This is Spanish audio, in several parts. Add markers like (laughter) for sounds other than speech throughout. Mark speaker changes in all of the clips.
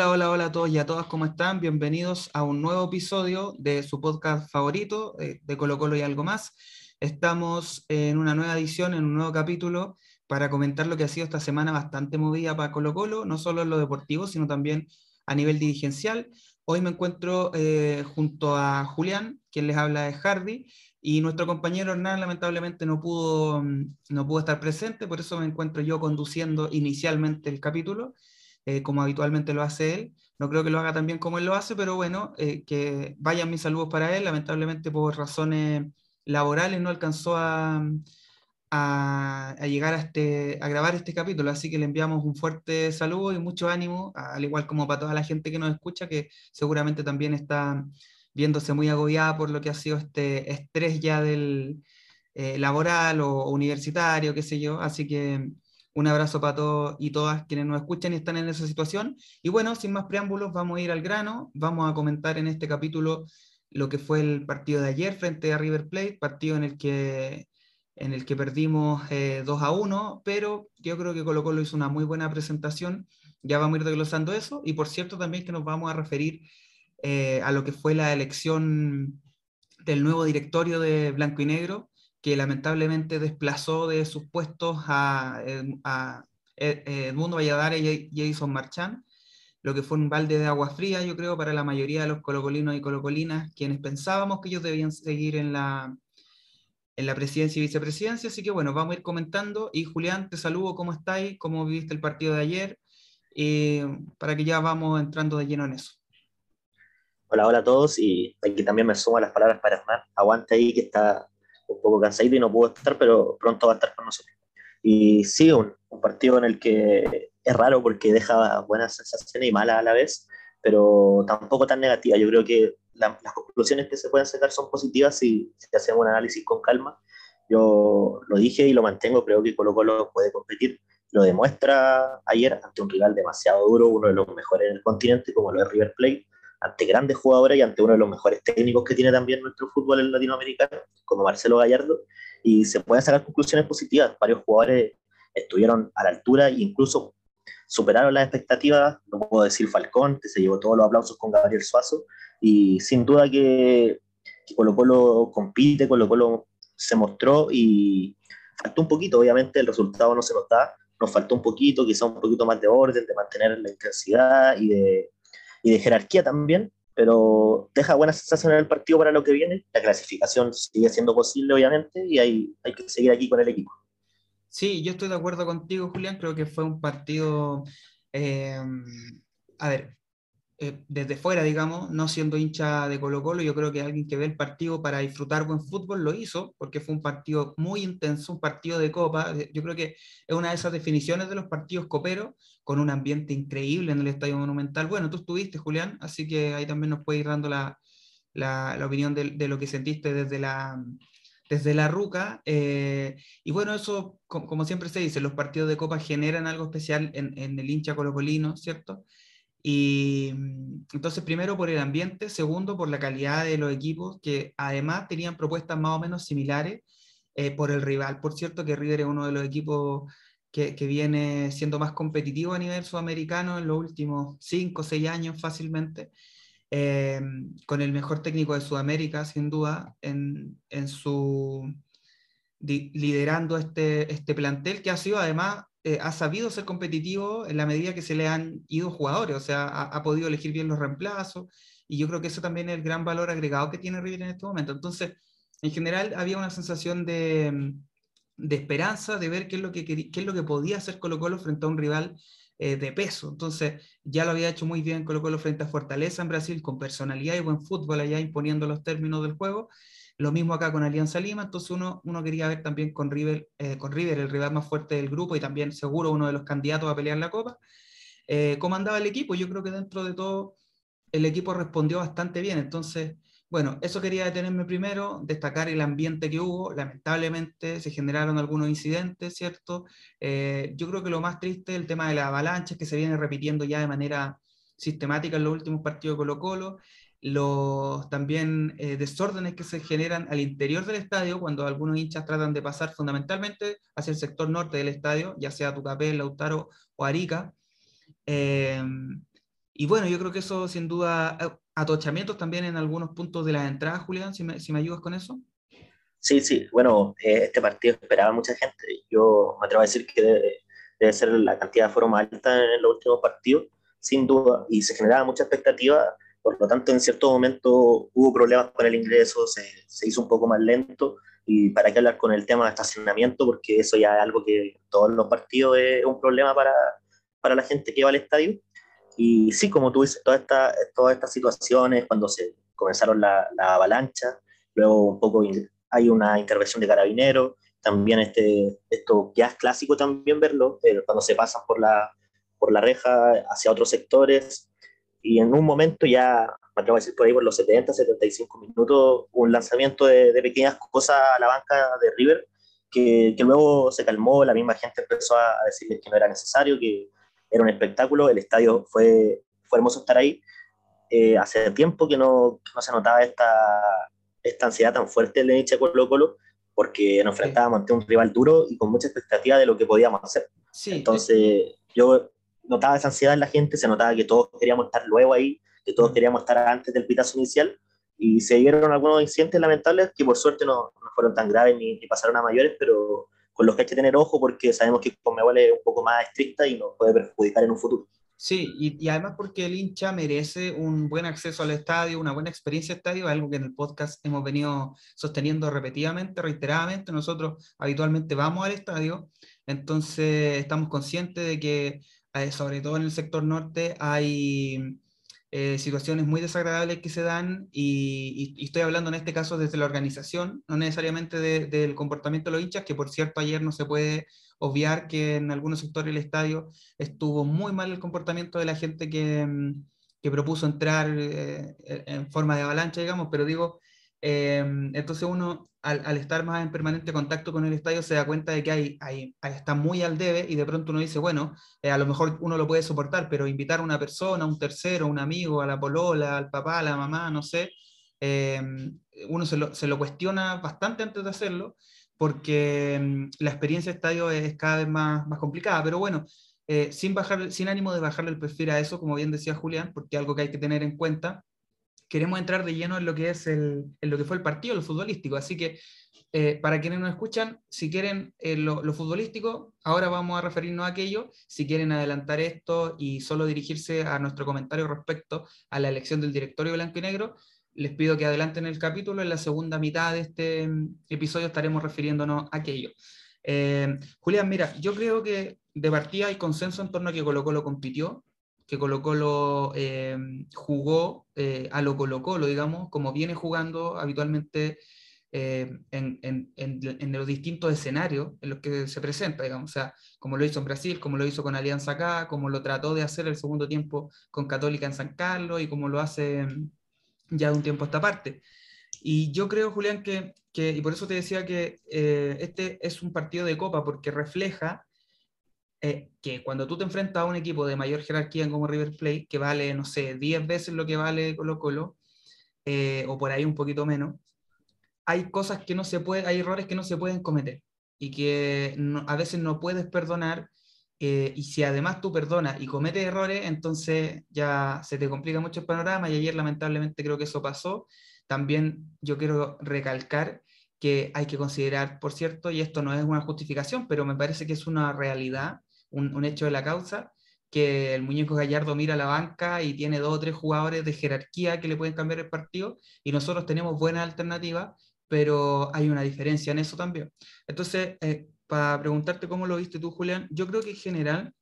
Speaker 1: Hola, hola, hola a todos y a todas, ¿cómo están? Bienvenidos a un nuevo episodio de su podcast favorito, eh, de Colo Colo y algo más. Estamos en una nueva edición, en un nuevo capítulo, para comentar lo que ha sido esta semana bastante movida para Colo Colo, no solo en lo deportivo, sino también a nivel dirigencial. Hoy me encuentro eh, junto a Julián, quien les habla de Hardy, y nuestro compañero Hernán lamentablemente no pudo, mm, no pudo estar presente, por eso me encuentro yo conduciendo inicialmente el capítulo. Eh, como habitualmente lo hace él. No creo que lo haga tan bien como él lo hace, pero bueno, eh, que vayan mis saludos para él. Lamentablemente por razones laborales no alcanzó a, a, llegar a, este, a grabar este capítulo, así que le enviamos un fuerte saludo y mucho ánimo, al igual como para toda la gente que nos escucha, que seguramente también está viéndose muy agobiada por lo que ha sido este estrés ya del eh, laboral o universitario, qué sé yo. Así que un abrazo para todos y todas quienes nos escuchan y están en esa situación. Y bueno, sin más preámbulos, vamos a ir al grano. Vamos a comentar en este capítulo lo que fue el partido de ayer frente a River Plate, partido en el que, en el que perdimos 2 eh, a 1, pero yo creo que Colo Colo hizo una muy buena presentación. Ya vamos a ir desglosando eso. Y por cierto, también que nos vamos a referir eh, a lo que fue la elección del nuevo directorio de Blanco y Negro, que lamentablemente desplazó de sus puestos a, a Edmundo Valladares y Jason Marchand, lo que fue un balde de agua fría, yo creo, para la mayoría de los colocolinos y colocolinas, quienes pensábamos que ellos debían seguir en la, en la presidencia y vicepresidencia. Así que bueno, vamos a ir comentando. Y Julián, te saludo, ¿cómo estáis? ¿Cómo viviste el partido de ayer? Eh, para que ya vamos entrando de lleno en eso.
Speaker 2: Hola, hola a todos. Y aquí también me sumo a las palabras para Hernán. Aguante ahí que está un poco cansadito y no pudo estar, pero pronto va a estar con nosotros. Y sí, un, partido en el que es raro porque deja buenas sensaciones y malas a la vez, pero tampoco tan negativa. Yo creo que las conclusiones que se pueden sacar son positivas si, si, hacemos un análisis con calma. Yo lo dije y lo mantengo, creo que Colo Colo puede competir. Lo demuestra ayer ante un rival demasiado duro, uno de los mejores en el continente, como lo es River Plate ante grandes jugadores y ante uno de los mejores técnicos que tiene también nuestro fútbol en latinoamericano, como Marcelo Gallardo, y se pueden sacar conclusiones positivas. Varios jugadores estuvieron a la altura e incluso superaron las expectativas. No puedo decir Falcón, que se llevó todos los aplausos con Gabriel Suazo, y sin duda que, que Colo Colo compite, Colo Colo se mostró y faltó un poquito, obviamente el resultado no se nos da, nos faltó un poquito, quizá un poquito más de orden, de mantener la intensidad y de y de jerarquía también, pero deja buena sensación en el partido para lo que viene. La clasificación sigue siendo posible, obviamente, y hay, hay que seguir aquí con el equipo.
Speaker 1: Sí, yo estoy de acuerdo contigo, Julián. Creo que fue un partido. Eh, a ver, eh, desde fuera, digamos, no siendo hincha de Colo Colo, yo creo que alguien que ve el partido para disfrutar buen fútbol lo hizo, porque fue un partido muy intenso, un partido de copa. Eh, yo creo que es una de esas definiciones de los partidos coperos, con un ambiente increíble en el Estadio Monumental. Bueno, tú estuviste, Julián, así que ahí también nos puede ir dando la, la, opinión de, de, lo que sentiste desde la, desde la ruca. Eh, y bueno, eso, como, como, siempre se dice, los partidos de copa generan algo especial en, en el hincha colocolino, ¿cierto? Y mm, entonces, primero por el ambiente, segundo por la calidad de los equipos, que además tenían propuestas más o menos similares eh, por el rival. Por cierto, que River es uno de los equipos que, que, viene siendo más competitivo a nivel sudamericano en los últimos 5 o 6 años fácilmente, eh, con el mejor técnico de Sudamérica, sin duda, en, en su liderando este, este plantel, que ha sido además eh, ha sabido ser competitivo en la medida que se le han ido jugadores, o sea, ha, podido elegir bien los reemplazos, y yo creo que eso también es el gran valor agregado que tiene River en este momento. Entonces, en general había una sensación de, de esperanza, de ver qué es, lo que, qué es lo que podía hacer Colo Colo frente a un rival eh, de peso. Entonces, ya lo había hecho muy bien Colo Colo frente a Fortaleza en Brasil, con personalidad y buen fútbol allá imponiendo los términos del juego, lo mismo acá con Alianza Lima, entonces uno, uno quería ver también con River, eh, con River, el rival más fuerte del grupo y también seguro uno de los candidatos a pelear la Copa, eh, cómo andaba el equipo. Yo creo que dentro de todo el equipo respondió bastante bien. Entonces, bueno, eso quería detenerme primero, destacar el ambiente que hubo. Lamentablemente se generaron algunos incidentes, ¿cierto? Eh, yo creo que lo más triste es el tema de la avalancha que se viene repitiendo ya de manera sistemática en los últimos partidos de Colo Colo los también eh, desórdenes que se generan al interior del estadio cuando algunos hinchas tratan de pasar fundamentalmente hacia el sector norte del estadio, ya sea Tucapel, Lautaro o Arica. Eh, y bueno, yo creo que eso sin duda, eh, atochamientos también en algunos puntos de la entrada, Julián, si me, si me ayudas con eso.
Speaker 2: Sí, sí, bueno, eh, este partido esperaba mucha gente. Yo me atrevo a decir que debe, debe ser la cantidad de foro más alta en los últimos partidos, sin duda, y se generaba mucha expectativa, por lo tanto en cierto momento hubo problemas con el ingreso, se, se hizo un poco más lento, y para qué hablar con el tema de estacionamiento, porque eso ya es algo que todos los partidos es un problema para, para la gente que va al estadio. Y sí, como tú dices, todas esta, todas estas situaciones, cuando se comenzaron la, la avalancha, luego un poco hay una intervención de carabineros, también este, esto ya es clásico también verlo, eh, cuando se pasan por la, por la reja hacia otros sectores, y en un momento ya, me atrevo a decir por ahí por los 70, 75 minutos, un lanzamiento de, de pequeñas cosas a la banca de River, que, que, luego se calmó, la misma gente empezó a decirles que no era necesario, que era un espectáculo, el estadio fue, fue hermoso estar ahí. Eh, hace tiempo que no, no se notaba esta, esta ansiedad tan fuerte el hincha Colo Colo, porque nos enfrentábamos ante un rival duro y con mucha expectativa de lo que podíamos hacer. Sí, Entonces, yo notaba esa ansiedad en la gente, se notaba que todos queríamos estar luego ahí, que todos queríamos estar antes del pitazo inicial, y se dieron algunos incidentes lamentables que por suerte no, no fueron tan graves ni, ni, pasaron a mayores, pero con los que hay que tener ojo porque sabemos que Conmebol es un poco más estricta y nos puede perjudicar en un futuro.
Speaker 1: Sí, y, y, además porque el hincha merece un buen acceso al estadio, una buena experiencia de estadio, algo que en el podcast hemos venido sosteniendo repetidamente, reiteradamente. Nosotros habitualmente vamos al estadio, entonces estamos conscientes de que, sobre todo en el sector norte, hay eh, situaciones muy desagradables que se dan y, estoy hablando en este caso desde la organización, no necesariamente de, del comportamiento de los hinchas, que por cierto ayer no se puede obviar que en algunos sectores del estadio estuvo muy mal el comportamiento de la gente que, mm, que propuso entrar eh, en forma de avalancha, digamos, pero digo, eh, entonces uno al, estar más en permanente contacto con el estadio se da cuenta de que hay, hay, está muy al debe y de pronto uno dice, bueno, eh, a lo mejor uno lo puede soportar, pero invitar a una persona, un tercero, un amigo, a la polola, al papá, a la mamá, no sé, eh, uno se lo, cuestiona bastante antes de hacerlo porque mm, la experiencia de estadio es cada vez más, más complicada, pero bueno, eh, sin, bajar, sin ánimo de bajarle el perfil a eso, como bien decía Julián, porque algo que hay que tener en cuenta, queremos entrar de lleno en lo que es el, en lo que fue el partido, lo futbolístico, así que eh, para quienes nos escuchan, si quieren eh, lo, lo, futbolístico, ahora vamos a referirnos a aquello. Si quieren adelantar esto y solo dirigirse a nuestro comentario respecto a la elección del directorio blanco y negro, les pido que adelanten el capítulo. En la segunda mitad de este mm, episodio estaremos refiriéndonos a aquello. Eh, Julián, mira, yo creo que de partida hay consenso en torno a que Colo Colo compitió, que Colo Colo eh, jugó eh, a lo Colo Colo, digamos, como viene jugando habitualmente eh, en, en, en, los distintos escenarios en los que se presenta, digamos, o sea, como lo hizo en Brasil, como lo hizo con Alianza acá, como lo trató de hacer el segundo tiempo con Católica en San Carlos y como lo hace ya de un tiempo a esta parte. Y yo creo, Julián, que, que y por eso te decía que eh, este es un partido de copa, porque refleja eh, que cuando tú te enfrentas a un equipo de mayor jerarquía como River Plate, que vale, no sé, 10 veces lo que vale Colo Colo, eh, o por ahí un poquito menos, hay cosas que no se pueden, hay errores que no se pueden cometer y que no, a veces no puedes perdonar eh, y si además tú perdonas y cometes errores, entonces ya se te complica mucho el panorama y ayer lamentablemente creo que eso pasó. También yo quiero recalcar que hay que considerar, por cierto, y esto no es una justificación, pero me parece que es una realidad, un, un hecho de la causa, que el muñeco Gallardo mira a la banca y tiene dos o tres jugadores de jerarquía que le pueden cambiar el partido y nosotros tenemos buenas alternativas, pero hay una diferencia en eso también. Entonces, eh, para preguntarte cómo lo viste tú, Julián, yo creo que en general,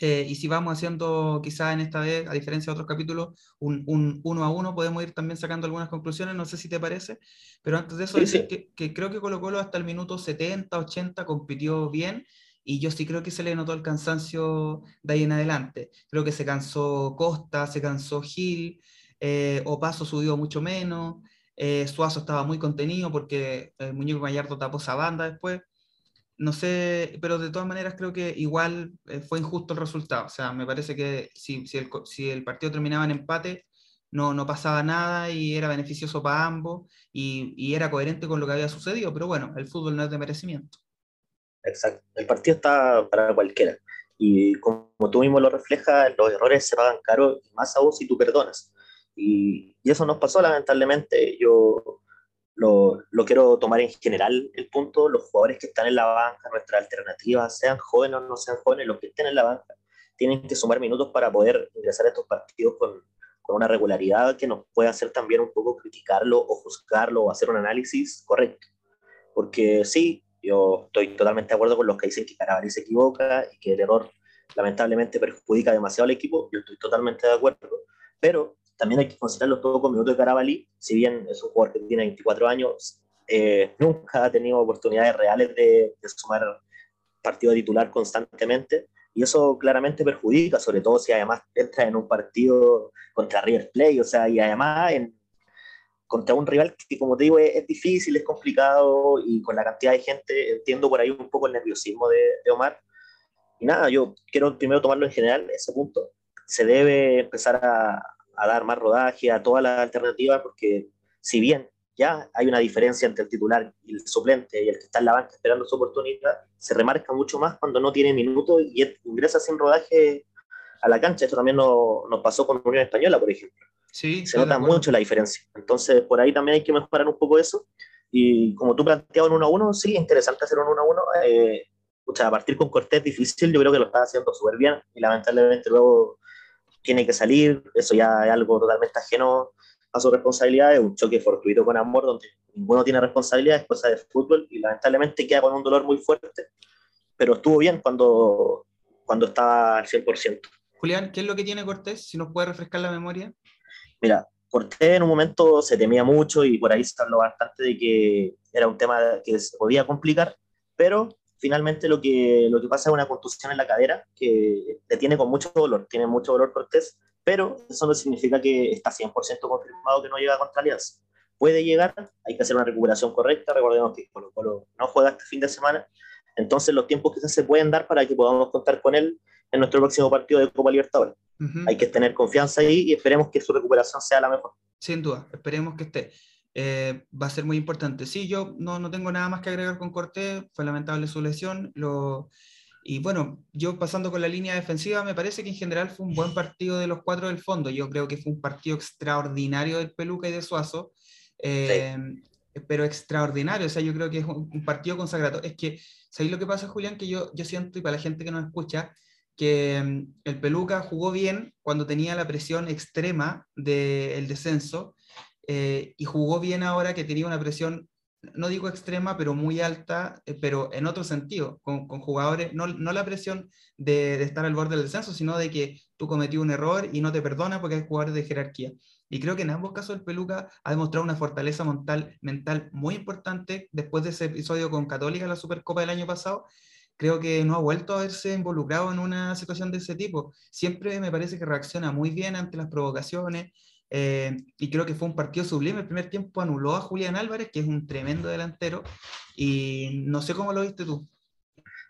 Speaker 1: eh, y si vamos haciendo quizás en esta vez, a diferencia de otros capítulos, un, un, uno a uno, podemos ir también sacando algunas conclusiones, no sé si te parece, pero antes de eso, sí, decir sí. Que, que, creo que Colo Colo hasta el minuto 70, 80 compitió bien, y yo sí creo que se le notó el cansancio de ahí en adelante. Creo que se cansó Costa, se cansó Gil, eh, Opaso subió mucho menos, eh, Suazo estaba muy contenido porque el muñeco Gallardo tapó esa banda después no sé, pero de todas maneras creo que igual eh, fue injusto el resultado. O sea, me parece que si, si, el, si el partido terminaba en empate, no, no pasaba nada y era beneficioso para ambos y, y, era coherente con lo que había sucedido, pero bueno, el fútbol no es de merecimiento.
Speaker 2: Exacto, el partido está para cualquiera. Y como tú mismo lo reflejas, los errores se pagan caro, más aún si tú perdonas. Y, y eso nos pasó lamentablemente. Yo lo, quiero tomar en general el punto, los jugadores que están en la banca, nuestras alternativas, sean jóvenes o no sean jóvenes, los que estén en la banca, tienen que sumar minutos para poder ingresar a estos partidos con, con una regularidad que nos pueda hacer también un poco criticarlo o juzgarlo o hacer un análisis correcto. Porque sí, yo estoy totalmente de acuerdo con los que dicen que Carabalí se equivoca y que el error lamentablemente perjudica demasiado al equipo, yo estoy totalmente de acuerdo, pero también hay que considerar los pocos minutos de Carabalí, si bien es un jugador que tiene 24 años, eh, nunca ha tenido oportunidades reales de, sumar partido titular constantemente, y eso claramente perjudica, sobre todo si además entra en un partido contra River Plate, o sea, y además en, contra un rival que, como te digo, es, difícil, es complicado, y con la cantidad de gente, entiendo por ahí un poco el nerviosismo de, de Omar. Y nada, yo quiero primero tomarlo en general, ese punto. Se debe empezar a, a dar más rodaje a todas las alternativas, porque si bien ya hay una diferencia entre el titular y el suplente y el que está en la banca esperando su oportunidad, se remarca mucho más cuando no tiene minutos y ingresa sin rodaje a la cancha. Esto también nos, nos pasó con Unión Española, por ejemplo.
Speaker 1: Sí,
Speaker 2: se nota mucho la diferencia. Entonces, por ahí también hay que mejorar un poco eso. Y como tú planteabas en 1 a 1, sí, interesante hacer un 1 a 1. Eh, a partir con Cortés difícil, yo creo que lo está haciendo súper bien y lamentablemente luego tiene que salir. Eso ya es algo totalmente ajeno a su responsabilidad, es un choque fortuito con Amor, donde ninguno tiene responsabilidad, es cosa de fútbol, y lamentablemente queda con un dolor muy fuerte, pero estuvo bien cuando, cuando estaba al 100%.
Speaker 1: Julián, ¿qué es lo que tiene Cortés? Si nos puede refrescar la memoria.
Speaker 2: Mira, Cortés en un momento se temía mucho y por ahí se habló bastante de que era un tema que se podía complicar, pero finalmente lo que, lo que pasa es una contusión en la cadera que le tiene con mucho dolor, tiene mucho dolor Cortés, pero eso no significa que está 100% confirmado que no llega contra Alianza. Puede llegar, hay que hacer una recuperación correcta, recordemos que Colo Colo no juega este fin de semana, entonces los tiempos quizás se pueden dar para que podamos contar con él en nuestro próximo partido de Copa Libertadores. Uh -huh. Hay que tener confianza ahí y esperemos que su recuperación sea la mejor.
Speaker 1: Sin duda, esperemos que esté. Eh, va a ser muy importante. Sí, yo no, no tengo nada más que agregar con Cortés, fue lamentable su lesión, lo, y bueno, yo pasando con la línea defensiva, me parece que en general fue un buen partido de los cuatro del fondo. Yo creo que fue un partido extraordinario del Peluca y de Suazo, eh, sí. Pero extraordinario. O sea, yo creo que es un, partido consagrado. Es que, ¿sabéis lo que pasa, Julián? Que yo, yo siento, y para la gente que nos escucha, que um, el Peluca jugó bien cuando tenía la presión extrema del descenso eh, y jugó bien ahora que tenía una presión no digo extrema, pero muy alta, eh, pero en otro sentido, con, con jugadores, no, no, la presión de, de, estar al borde del descenso, sino de que tú cometí un error y no te perdona porque hay jugadores de jerarquía. Y creo que en ambos casos el Peluca ha demostrado una fortaleza mental, mental muy importante después de ese episodio con Católica la Supercopa del año pasado. Creo que no ha vuelto a verse involucrado en una situación de ese tipo. Siempre me parece que reacciona muy bien ante las provocaciones, eh, y creo que fue un partido sublime. El primer tiempo anuló a Julián Álvarez, que es un tremendo delantero, y no sé cómo lo viste tú.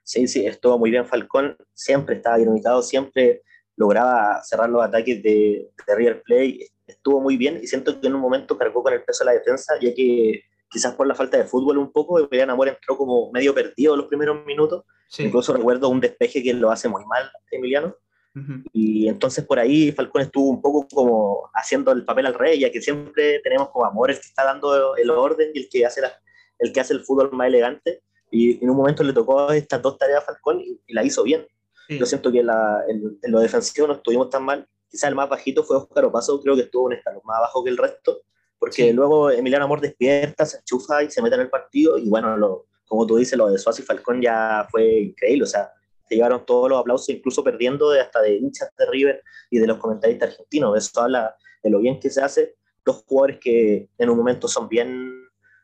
Speaker 2: Sí, sí, estuvo muy bien Falcón, siempre estaba bien ubicado, siempre lograba cerrar los ataques de, de River Play, estuvo muy bien y siento que en un momento cargó con el peso de la defensa, ya que quizás por la falta de fútbol un poco, Emiliano Amor entró como medio perdido los primeros minutos, sí. incluso recuerdo un despeje que lo hace muy mal Emiliano, Uh -huh. Y entonces por ahí Falcón estuvo un poco como haciendo el papel al rey, ya que siempre tenemos como amor el que está dando el orden y el que hace, la, el, que hace el fútbol más elegante. Y en un momento le tocó estas dos tareas a Falcón y, y la hizo bien. Sí. Yo siento que la, en, en, lo defensivo no estuvimos tan mal. Quizás el más bajito fue Oscar Opaso, creo que estuvo un escalón más bajo que el resto, porque sí. luego Emiliano Amor despierta, se enchufa y se mete en el partido. Y bueno, lo, como tú dices, lo de Suárez y Falcón ya fue increíble. O sea, se llevaron todos los aplausos, incluso perdiendo de hasta de hinchas de River y de los comentaristas argentinos. Eso habla de lo bien que se hace. Dos jugadores que en un momento son bien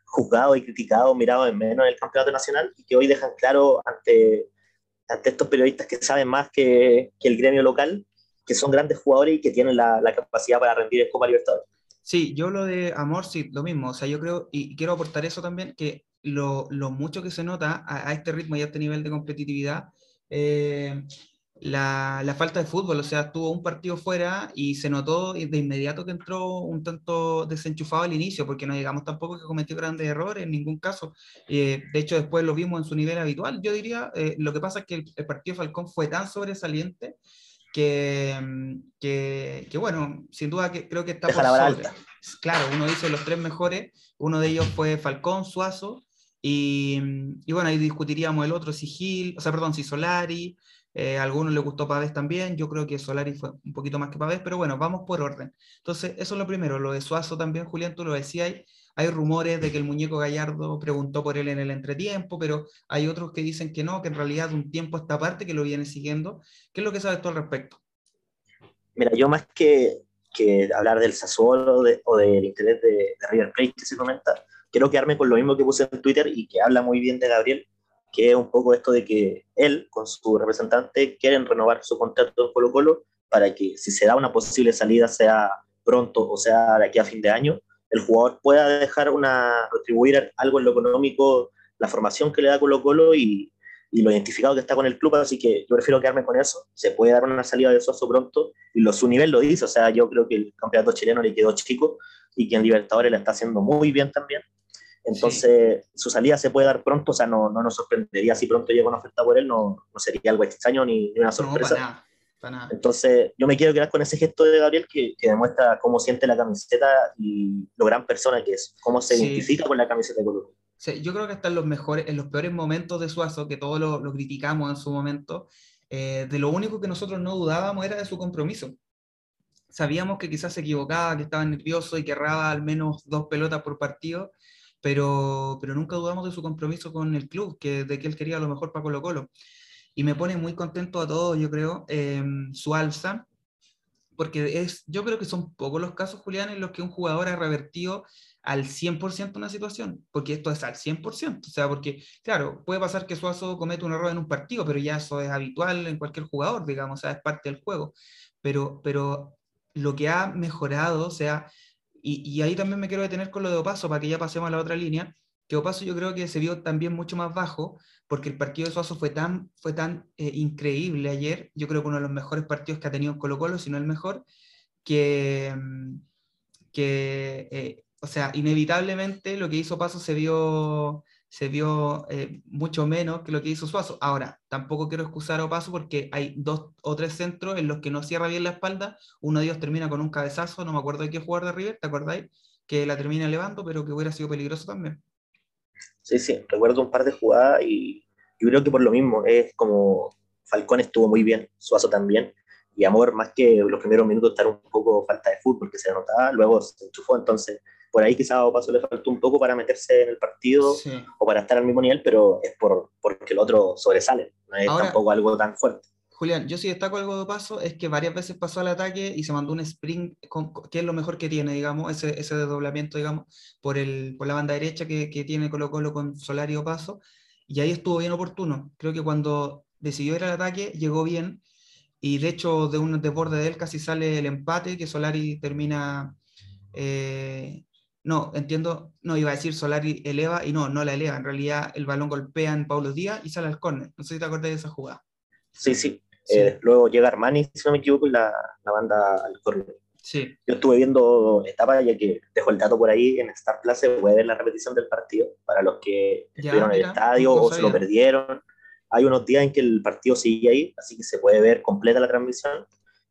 Speaker 2: juzgados y criticados, mirados en menos en el campeonato nacional y que hoy dejan claro ante, ante estos periodistas que saben más que, el gremio local, que son grandes jugadores y que tienen la, capacidad para rendir en Copa Libertadores.
Speaker 1: Sí, yo lo de Amor, sí, lo mismo. O sea, yo creo, y quiero aportar eso también, que lo, mucho que se nota a, a este ritmo y a este nivel de competitividad, eh, la, la, falta de fútbol, o sea, tuvo un partido fuera y se notó de inmediato que entró un tanto desenchufado al inicio, porque no digamos tampoco que cometió grandes errores en ningún caso. Eh, de hecho, después lo vimos en su nivel habitual, yo diría. Eh, lo que pasa es que el, el, partido Falcón fue tan sobresaliente que, que, que bueno, sin duda que creo que está
Speaker 2: Deja por la alta.
Speaker 1: Claro, uno dice los tres mejores, uno de ellos fue Falcón, Suazo, y, y bueno, ahí discutiríamos el otro, si Gil, o sea, perdón, si Solari, eh, a algunos les gustó Pavés también, yo creo que Solari fue un poquito más que Pavés, pero bueno, vamos por orden. Entonces, eso es lo primero, lo de Suazo también, Julián, tú lo decías, hay, hay rumores de que el muñeco Gallardo preguntó por él en el entretiempo, pero hay otros que dicen que no, que en realidad un tiempo esta parte que lo viene siguiendo. ¿Qué es lo que sabes tú al respecto?
Speaker 2: Mira, yo más que, que hablar del Sassuolo de, o del interés de, de River Plate que se comenta, quiero quedarme con lo mismo que puse en Twitter y que habla muy bien de Gabriel, que es un poco esto de que él con su representante quieren renovar su contrato en Colo Colo para que si se da una posible salida sea pronto o sea de aquí a fin de año, el jugador pueda dejar una, retribuir algo en lo económico la formación que le da Colo Colo y, y lo identificado que está con el club, así que yo prefiero quedarme con eso. Se puede dar una salida de Soso pronto y lo, su nivel lo dice, o sea, yo creo que el campeonato chileno le quedó chico y que en Libertadores la está haciendo muy bien también. Entonces, sí. su salida se puede dar pronto, o sea, no, no nos sorprendería si pronto llega una oferta por él, no, no sería algo extraño ni, ni una sorpresa.
Speaker 1: No, para nada, para nada.
Speaker 2: Entonces, yo me quiero quedar con ese gesto de Gabriel que, que, demuestra cómo siente la camiseta y lo gran persona que es, cómo se sí. identifica con la camiseta de Colo
Speaker 1: sí, Yo creo que en los, mejores, en los peores momentos de Suazo, que todos lo, lo criticamos en su momento, eh, de lo único que nosotros no dudábamos era de su compromiso. Sabíamos que quizás se equivocaba, que estaba nervioso y que erraba al menos dos pelotas por partido, pero, pero nunca dudamos de su compromiso con el club, que, de que él quería lo mejor para Colo Colo. Y me pone muy contento a todos, yo creo, eh, su alza, porque es, yo creo que son pocos los casos, Julián, en los que un jugador ha revertido al 100% una situación, porque esto es al 100%, o sea, porque, claro, puede pasar que Suazo cometa un error en un partido, pero ya eso es habitual en cualquier jugador, digamos, o sea, es parte del juego, pero, pero lo que ha mejorado, o sea, y, ahí también me quiero detener con lo de Opaso, para que ya pasemos a la otra línea, que Opaso yo creo que se vio también mucho más bajo, porque el partido de Suazo fue tan, fue tan eh, increíble ayer, yo creo que uno de los mejores partidos que ha tenido Colo Colo, si no el mejor, que, que eh, o sea, inevitablemente lo que hizo Paso se vio, se vio eh, mucho menos que lo que hizo Suazo. Ahora, tampoco quiero excusar a Opaso porque hay dos o tres centros en los que no cierra bien la espalda. Uno de ellos termina con un cabezazo, no me acuerdo de qué jugador de River, ¿te acordáis? Que la termina elevando, pero que hubiera sido peligroso también.
Speaker 2: Sí, sí, recuerdo un par de jugadas y yo creo que por lo mismo, es como Falcón estuvo muy bien, Suazo también, y Amor, más que los primeros minutos, estar un poco falta de fútbol que se notaba, luego se enchufó, entonces por ahí quizás a Opaso le faltó un poco para meterse en el partido sí. o para estar al mismo nivel, pero es por, porque el otro sobresale, no es Ahora, tampoco algo tan fuerte.
Speaker 1: Julián, yo sí destaco algo de Opaso, es que varias veces pasó al ataque y se mandó un sprint, con, que es lo mejor que tiene, digamos, ese, ese desdoblamiento, digamos, por, el, por la banda derecha que, que tiene Colo Colo con Solari Opaso, y ahí estuvo bien oportuno. Creo que cuando decidió ir al ataque, llegó bien, y de hecho de un desborde de él casi sale el empate, que Solari termina... Eh, no, entiendo, no iba a decir Solari eleva y no, no la eleva. En realidad el balón golpea en Paulo Díaz y sale al córner. No sé si te acuerdas de esa jugada.
Speaker 2: Sí, sí. sí. Eh, luego llega Armani, si no me equivoco, y la, la banda al córner.
Speaker 1: Sí.
Speaker 2: Yo estuve viendo etapas, ya que dejo el dato por ahí, en Star Plus se puede ver la repetición del partido, para los que ya, estuvieron en el estadio o se lo perdieron. Hay unos días en que el partido sigue ahí, así que se puede ver completa la transmisión.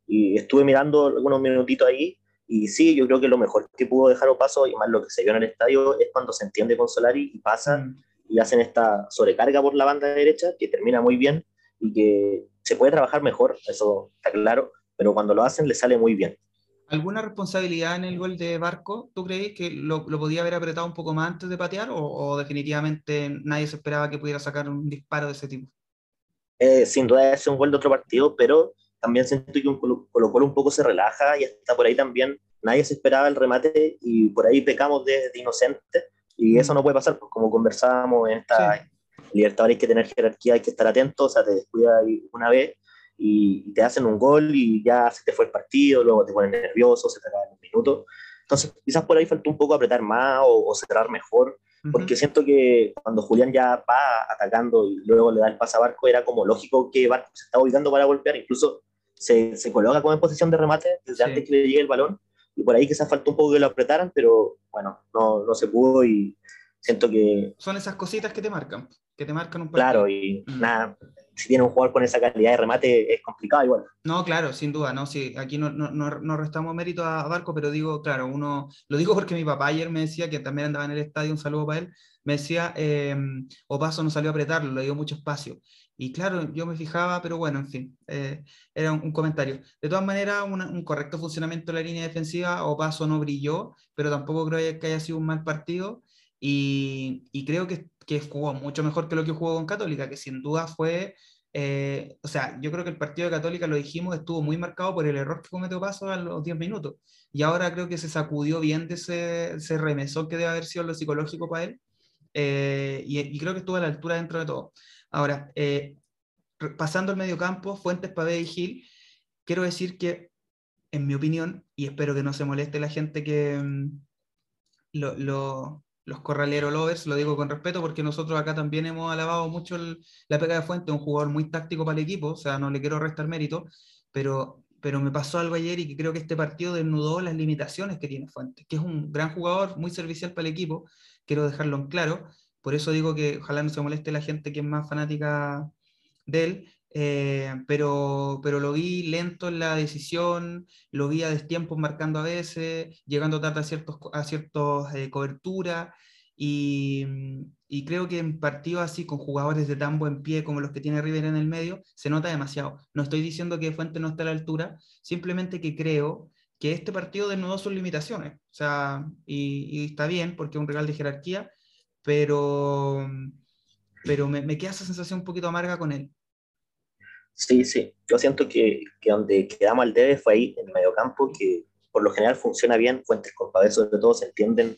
Speaker 2: Y estuve mirando algunos minutitos ahí, y sí, yo creo que lo mejor que pudo dejar Opaso, y más lo que se vio en el estadio, es cuando se entiende con Solari y pasan mm. y hacen esta sobrecarga por la banda derecha, que termina muy bien y que se puede trabajar mejor, eso está claro, pero cuando lo hacen le sale muy bien.
Speaker 1: ¿Alguna responsabilidad en el gol de Barco? ¿Tú crees que lo, lo, podía haber apretado un poco más antes de patear o, o, definitivamente nadie se esperaba que pudiera sacar un disparo de ese tipo?
Speaker 2: Eh, sin duda es un gol de otro partido, pero también siento que un Colo Colo un poco se relaja y está por ahí también, nadie se esperaba el remate y por ahí pecamos de, de inocentes y eso no puede pasar, pues como conversábamos en esta sí. Libertadores hay que tener jerarquía, hay que estar atento, o sea, te descuida una vez y te hacen un gol y ya se te fue el partido, luego te ponen nervioso, se te acaban un minuto. Entonces, quizás por ahí faltó un poco apretar más o, o cerrar mejor. porque siento que cuando Julián ya va atacando y luego le da el pase a Barco, era como lógico que Barco se estaba ubicando para golpear, incluso se, se coloca como en posición de remate desde antes que le llegue el balón, y por ahí quizás faltó un poco que lo apretaran, pero bueno, no, no se pudo y siento que...
Speaker 1: Son esas cositas que te marcan, que te marcan un
Speaker 2: poco. Claro, y mm. nada, si tiene un jugador con esa calidad de remate es complicado igual.
Speaker 1: No, claro, sin duda, no, sí, aquí no, no, no, restamos mérito a Barco, pero digo, claro, uno, lo digo porque mi papá ayer me decía, que también andaba en el estadio, un saludo para él, me decía, eh, Opaso no salió a apretarlo, le dio mucho espacio. Y claro, yo me fijaba, pero bueno, en fin, eh, era un, comentario. De todas maneras, un correcto funcionamiento de la línea defensiva, Opaso no brilló, pero tampoco creo que haya sido un mal partido. Y, y creo que, que, jugó mucho mejor que lo que jugó con Católica, que sin duda fue, eh, o sea, yo creo que el partido de Católica, lo dijimos, estuvo muy marcado por el error que cometió Paso a los 10 minutos. Y ahora creo que se sacudió bien de ese, ese remesón que debe haber sido lo psicológico para él. Eh, y, y, creo que estuvo a la altura dentro de todo. Ahora, eh, pasando al medio campo, Fuentes, Pavé y Gil, quiero decir que, en mi opinión, y espero que no se moleste la gente que mm, los corraleros lovers, lo digo con respeto porque nosotros acá también hemos alabado mucho la pega de Fuentes, un jugador muy táctico para el equipo, o sea, no le quiero restar mérito, pero, pero me pasó algo ayer y que creo que este partido desnudó las limitaciones que tiene Fuentes, que es un gran jugador, muy servicial para el equipo, quiero dejarlo en claro, por eso digo que ojalá no se moleste la gente que es más fanática de él, eh, pero, pero lo vi lento en la decisión, lo vi a destiempo marcando a veces, llegando tarde a ciertos, a ciertos eh, coberturas, y, creo que en partidos así, con jugadores de tan buen pie como los que tiene River en el medio, se nota demasiado. No estoy diciendo que Fuente no esté a la altura, simplemente que creo que este partido desnudó sus limitaciones, o sea, y, y está bien porque es un regalo de jerarquía, pero, pero me, me, queda esa sensación un poquito amarga con él.
Speaker 2: Sí, sí, yo siento que, que donde quedamos al debe fue ahí, en el mediocampo, que por lo general funciona bien, Fuentes con Pavés sobre todo se entienden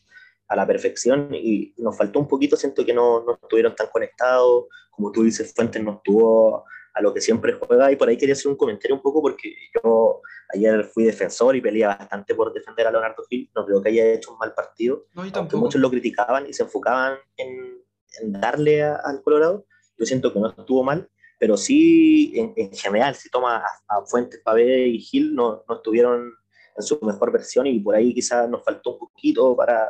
Speaker 2: a la perfección y nos faltó un poquito, siento que no, no estuvieron tan conectados, como tú dices, Fuentes no estuvo a lo que siempre juega. Y por ahí quería hacer un comentario un poco porque yo ayer fui defensor y peleé bastante por defender a Leonardo Gil, no creo que haya hecho un mal partido, aunque muchos lo criticaban y se enfocaban en, en darle al Colorado, yo siento que no estuvo mal, pero sí en, en general, si toma a, a Fuentes, Pavé y Gil, no, no estuvieron en su mejor versión y por ahí quizás nos faltó un poquito para,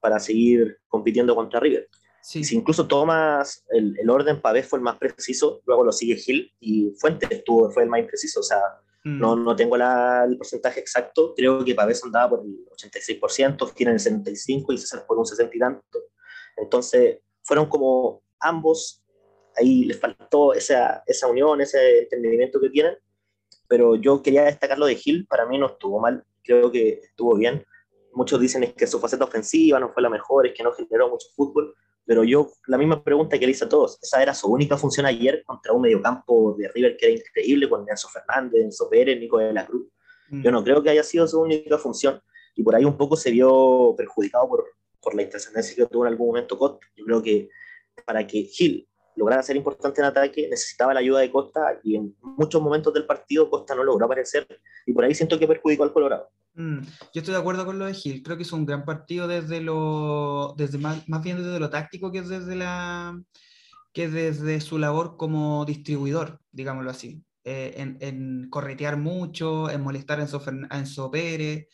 Speaker 2: para seguir compitiendo contra River. Si incluso tomas el, el orden, Pavés fue el más preciso, luego lo sigue Gil y Fuentes estuvo, fue el más impreciso. O sea, mm. no, no tengo la, el porcentaje exacto, creo que Pavés andaba por el 86%, Gil en el 75% y César por un 60 y tanto. Entonces, fueron como ambos, ahí les faltó esa, esa unión, ese entendimiento que tienen, pero yo quería destacar lo de Gil, para mí no estuvo mal, creo que estuvo bien. Muchos dicen que su faceta ofensiva no fue la mejor, es que no generó mucho fútbol, pero yo, la misma pregunta que le hice a todos, esa era su única función ayer contra un mediocampo de River que era increíble, con Enzo Fernández, Enzo Pérez, Nico de la Cruz. Mm. Yo no creo que haya sido su única función, y por ahí un poco se vio perjudicado por, por la intrascendencia que tuvo en algún momento Costa. Yo creo que para que Gil lograra ser importante en ataque, necesitaba la ayuda de Costa, y en muchos momentos del partido Costa no logró aparecer, y por ahí siento que perjudicó al Colorado.
Speaker 1: Mm, yo estoy de acuerdo con lo de Gil. Creo que es un gran partido desde lo, desde más, más, bien desde lo táctico que desde la, que desde su labor como distribuidor, digámoslo así. Eh, en, en, corretear mucho, en molestar a Enzo, Enzo Pérez,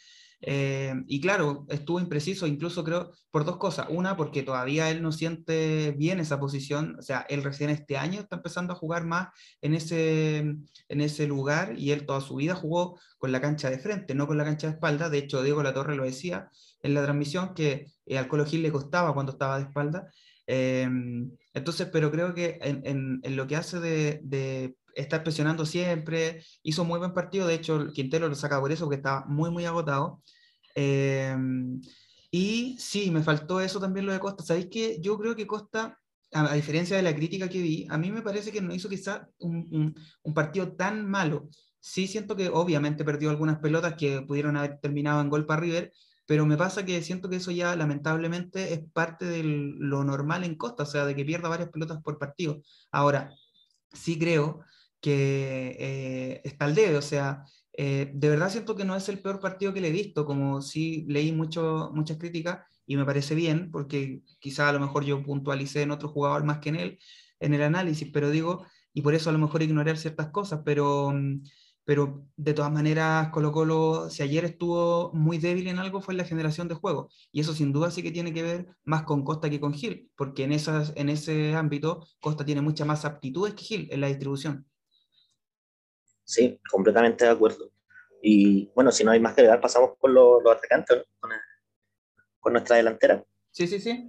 Speaker 1: eh, y claro, estuvo impreciso, incluso creo, por dos cosas. Una, porque todavía él no siente bien esa posición, o sea, él recién este año está empezando a jugar más en ese, en ese lugar y él toda su vida jugó con la cancha de frente, no con la cancha de espalda. De hecho, Diego La Torre lo decía en la transmisión que eh, al Colo Gil le costaba cuando estaba de espalda. Eh, entonces, pero creo que en, en, lo que hace de, de estar presionando siempre, hizo muy buen partido, de hecho Quintero lo saca por eso, porque estaba muy, muy agotado. Em, y sí, me faltó eso también lo de Costa. ¿Sabéis que yo creo que Costa, a, diferencia de la crítica que vi, a mí me parece que no hizo quizá un, un, partido tan malo. Sí siento que obviamente perdió algunas pelotas que pudieron haber terminado en gol para River, pero me pasa que siento que eso ya lamentablemente es parte de lo normal en Costa, o sea, de que pierda varias pelotas por partido. Ahora, sí creo que eh, está al debe, o sea, eh, de verdad siento que no es el peor partido que le he visto, como sí leí mucho, muchas críticas, y me parece bien, porque quizá a lo mejor yo puntualicé en otro jugador más que en él, en el análisis, pero digo, y por eso a lo mejor ignorar ciertas cosas, pero, mm, pero de todas maneras Colo Colo, si ayer estuvo muy débil en algo, fue en la generación de juego, y eso sin duda sí que tiene que ver más con Costa que con Gil, porque en, esas, en ese ámbito Costa tiene muchas más aptitudes que Gil en la distribución.
Speaker 2: Sí, completamente de acuerdo. Y bueno, si no hay más que agregar, pasamos con los, atacantes, con, con, nuestra delantera.
Speaker 1: Sí, sí, sí.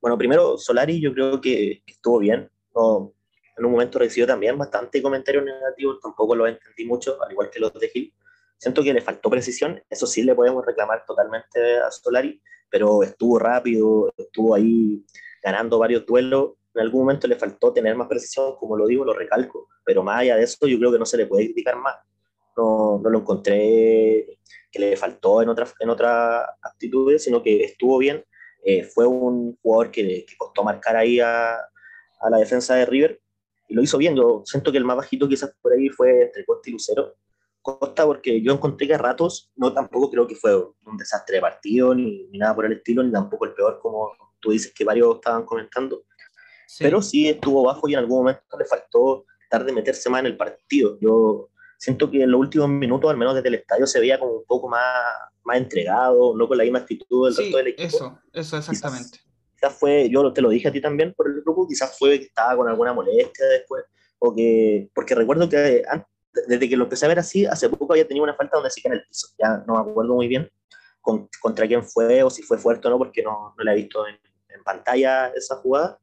Speaker 2: Bueno, primero, Solari yo creo que, estuvo bien. en un momento recibió también bastante comentarios negativos, tampoco lo entendí mucho, al igual que los de Gil. Siento que le faltó precisión, eso sí le podemos reclamar totalmente a Solari, pero estuvo rápido, estuvo ahí ganando varios duelos. En algún momento le faltó tener más precisión, como lo digo, lo recalco, pero más allá de eso yo creo que no se le puede criticar más no, no lo encontré que le faltó en otras en otras actitudes, sino que estuvo bien. Eh, fue un jugador que, que, costó marcar ahí a, a, la defensa de River y lo hizo bien. Yo siento que el más bajito quizás por ahí fue entre Costa y Lucero. Costa porque yo encontré que a ratos, no tampoco creo que fue un desastre de partido ni, ni nada por el estilo, ni tampoco el peor como tú dices que varios estaban comentando. Pero sí estuvo bajo y en algún momento le faltó estar de meterse más en el partido. Yo siento que en los últimos minutos, al menos desde el estadio, se veía como un poco más, más entregado, no con la misma actitud del resto del equipo.
Speaker 1: Eso, eso exactamente.
Speaker 2: Quizás, fue, yo te lo dije a ti también por el grupo, quizás fue que estaba con alguna molestia después, o que, porque recuerdo que antes, desde que lo empecé a ver así, hace poco había tenido una falta donde se queda en el piso, ya no me acuerdo muy bien con, contra quién fue o si fue fuerte o no, porque no, no la he visto en, en pantalla esa jugada,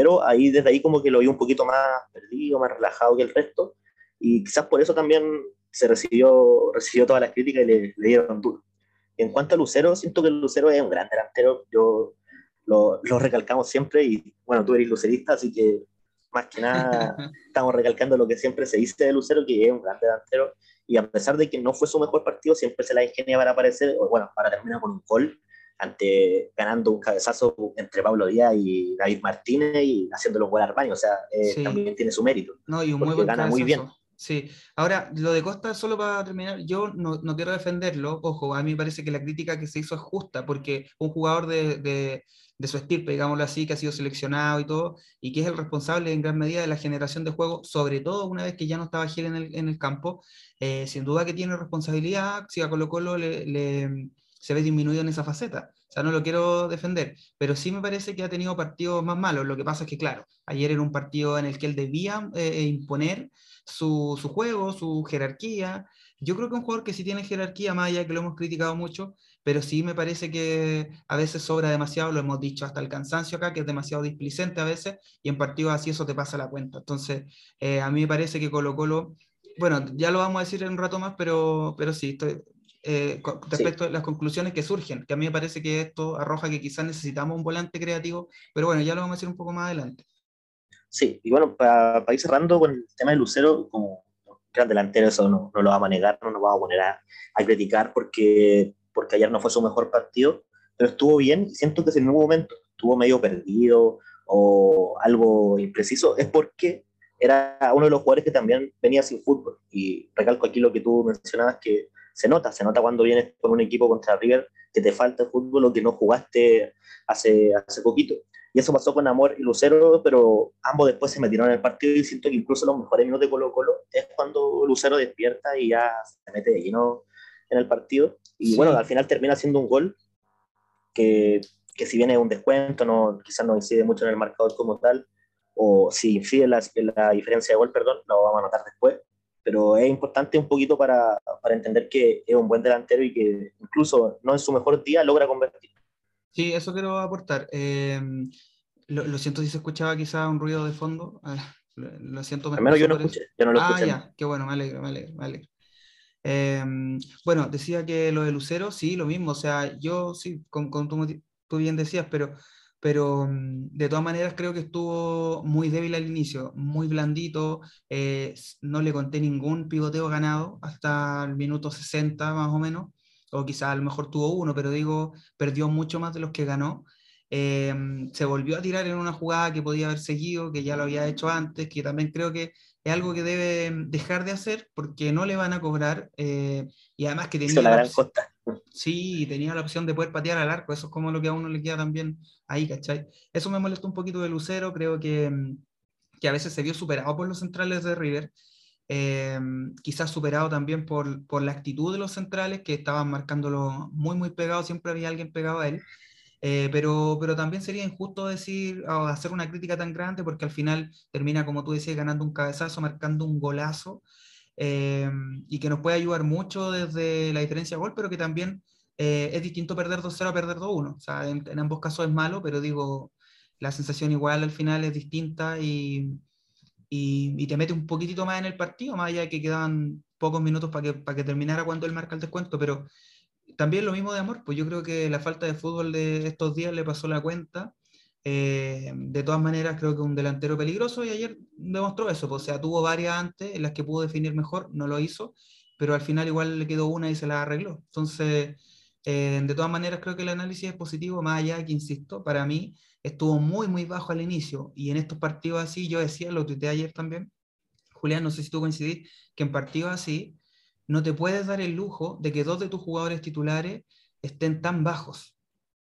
Speaker 2: pero ahí desde ahí como que lo vi un poquito más perdido, más relajado que el resto, y quizás por eso también se recibió, recibió todas las críticas y le, dieron duro. En cuanto a Lucero, siento que Lucero es un gran delantero, yo lo, lo, recalcamos siempre y bueno, tú eres lucerista, así que más que nada (laughs) estamos recalcando lo que siempre se dice de Lucero, que es un gran delantero. Y a pesar de que no fue su mejor partido, siempre se la ingenia para aparecer, bueno, para terminar con un gol, ante, ganando un cabezazo entre Pablo Díaz y David Martínez y haciéndolo gol Armani, o sea, eh, también tiene su mérito.
Speaker 1: No, y un muy buen gana muy bien. Sí, ahora lo de Costa, solo para terminar, yo no, no, quiero defenderlo, ojo, a mí me parece que la crítica que se hizo es justa, porque un jugador de, de, de, su estirpe, digámoslo así, que ha sido seleccionado y todo, y que es el responsable en gran medida de la generación de juego, sobre todo una vez que ya no estaba Gil en el, en el campo, eh, sin duda que tiene responsabilidad, si a Colo Colo le, le, se ve disminuido en esa faceta. O sea, no lo quiero defender, pero sí me parece que ha tenido partidos más malos. Lo que pasa es que, claro, ayer era un partido en el que él debía eh, imponer su, su, juego, su jerarquía. Yo creo que un jugador que sí tiene jerarquía, allá que lo hemos criticado mucho, pero sí me parece que a veces sobra demasiado, lo hemos dicho hasta el cansancio acá, que es demasiado displicente a veces, y en partidos así eso te pasa la cuenta. Entonces, eh, a mí me parece que Colo Colo, bueno, ya lo vamos a decir en un rato más, pero, pero sí, estoy, eh, respecto a las conclusiones que surgen, que a mí me parece que esto arroja que quizás necesitamos un volante creativo, pero bueno, ya lo vamos a decir un poco más adelante.
Speaker 2: Sí, y bueno, para, ir cerrando con el tema de Lucero, como gran delantero, eso no, no, lo vamos a negar, no nos vamos a poner a, a, criticar porque, porque ayer no fue su mejor partido, pero estuvo bien y siento que si en un momento estuvo medio perdido o algo impreciso, es porque era uno de los jugadores que también venía sin fútbol. Y recalco aquí lo que tú mencionabas, que se nota, se nota cuando vienes con un equipo contra River que te falta el fútbol o que no jugaste hace, hace poquito. Y eso pasó con Amor y Lucero, pero ambos después se metieron en el partido y siento que incluso los mejores minutos de Colo Colo es cuando Lucero despierta y ya se mete de lleno en el partido. Y bueno, al final termina siendo un gol que, que si viene un descuento, no, quizás no incide mucho en el marcador como tal, o si incide la, en la diferencia de gol, perdón, lo vamos a notar después pero es importante un poquito para, para, entender que es un buen delantero y que incluso no en su mejor día logra convertir.
Speaker 1: Sí, eso quiero aportar. Eh, lo, lo, siento si se escuchaba quizá un ruido de fondo. Ah, (laughs) lo, lo, siento.
Speaker 2: Al menos yo no escuché, yo no lo
Speaker 1: ah, ya, qué bueno, me alegro, me alegro, me alegro. Eh, bueno, decía que lo de Lucero, sí, lo mismo, o sea, yo sí, como, como tú, tú bien decías, pero pero mm, de todas maneras creo que estuvo muy débil al inicio, muy blandito, eh, no le conté ningún pivoteo ganado hasta el minuto 60 más o menos, o quizás a lo mejor tuvo uno, pero digo, perdió mucho más de los que ganó. Eh, se volvió a tirar en una jugada que podía haber seguido, que ya lo había hecho antes, que también creo que es algo que debe dejar de hacer porque no le van a cobrar eh, y además que tenía...
Speaker 2: la gran costa
Speaker 1: Sí, tenía la opción de poder patear al arco, eso es como lo que a uno le queda también ahí, ¿cachai? Eso me molestó un poquito de Lucero, creo que, mm, que a veces se vio superado por los centrales de River, eh, quizás superado también por, por, la actitud de los centrales que estaban marcándolo muy, muy pegado, siempre había alguien pegado a él. Eh, pero, pero también sería injusto decir o hacer una crítica tan grande porque al final termina, como tú decías, ganando un cabezazo, marcando un golazo eh, y que nos puede ayudar mucho desde la diferencia de gol, pero que también eh, es distinto perder 2-0 a perder 2-1. O sea, en, ambos casos es malo, pero digo, la sensación igual al final es distinta y, y, te mete un poquitito más en el partido, más allá de que quedaban pocos minutos para que, para que terminara cuando él marca el descuento, pero también lo mismo de amor, pues yo creo que la falta de fútbol de estos días le pasó la cuenta. Eh, de todas maneras, creo que un delantero peligroso y ayer demostró eso, pues, o sea, tuvo varias antes en las que pudo definir mejor, no lo hizo, pero al final igual le quedó una y se la arregló. Entonces, eh, de todas maneras, creo que el análisis es positivo, más allá que, insisto, para mí estuvo muy, muy bajo al inicio y en estos partidos así, yo decía, lo tuiteé ayer también, Julián, no sé si tú coincidís, que en partidos así no te puedes dar el lujo de que dos de tus jugadores titulares estén tan bajos,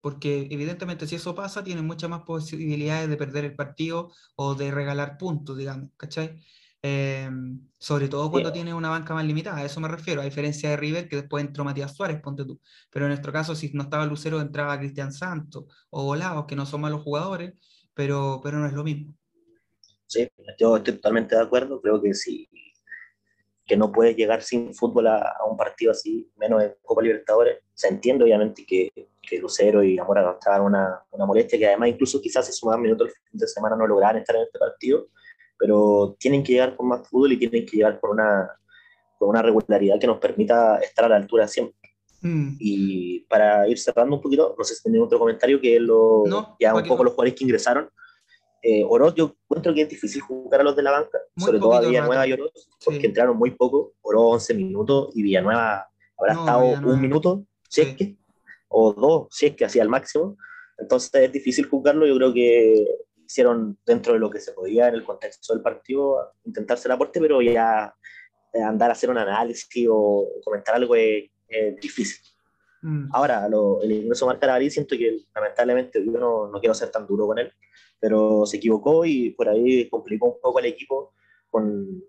Speaker 1: porque evidentemente si eso pasa, tienen muchas más posibilidades de perder el partido o de regalar puntos, digamos, ¿cachai? Em, sobre todo cuando tiene una banca más limitada, a eso me refiero, a diferencia de River, que después entró Matías Suárez, ponte tú. Pero en nuestro caso, si no estaba Lucero, entraba Cristian Santos o Volados, que no son malos jugadores, pero, pero no es lo mismo.
Speaker 2: Sí, yo estoy totalmente de acuerdo, creo que sí, que no puedes llegar sin fútbol a, un partido así, menos en Copa Libertadores. Se entiende obviamente que, que Lucero y Amora estaban una, una molestia, que además incluso quizás se sumaban minutos el fin de semana no lograran estar en este partido, pero tienen que llegar con más fútbol y tienen que llegar con una, con una regularidad que nos permita estar a la altura siempre. Mm. Y para ir cerrando un poquito, no sé si tienen otro comentario que lo, ya un poco los jugadores que ingresaron. Eh, Oroz, yo encuentro que es difícil jugar a los de la banca, sobre todo a Villanueva y Oroz, porque entraron muy poco, Oroz 11 minutos y Villanueva habrá estado un minuto, si es que, o dos, si es que hacía el máximo. Entonces es difícil jugarlo, yo creo que hicieron dentro de lo que se podía en el contexto del partido intentarse el aporte, pero ya eh, andar a hacer un análisis o comentar algo es, difícil. Mm. Ahora, lo, el ingreso de Marc siento que lamentablemente yo no, no quiero ser tan duro con él, pero se equivocó y por ahí complicó un poco al equipo con,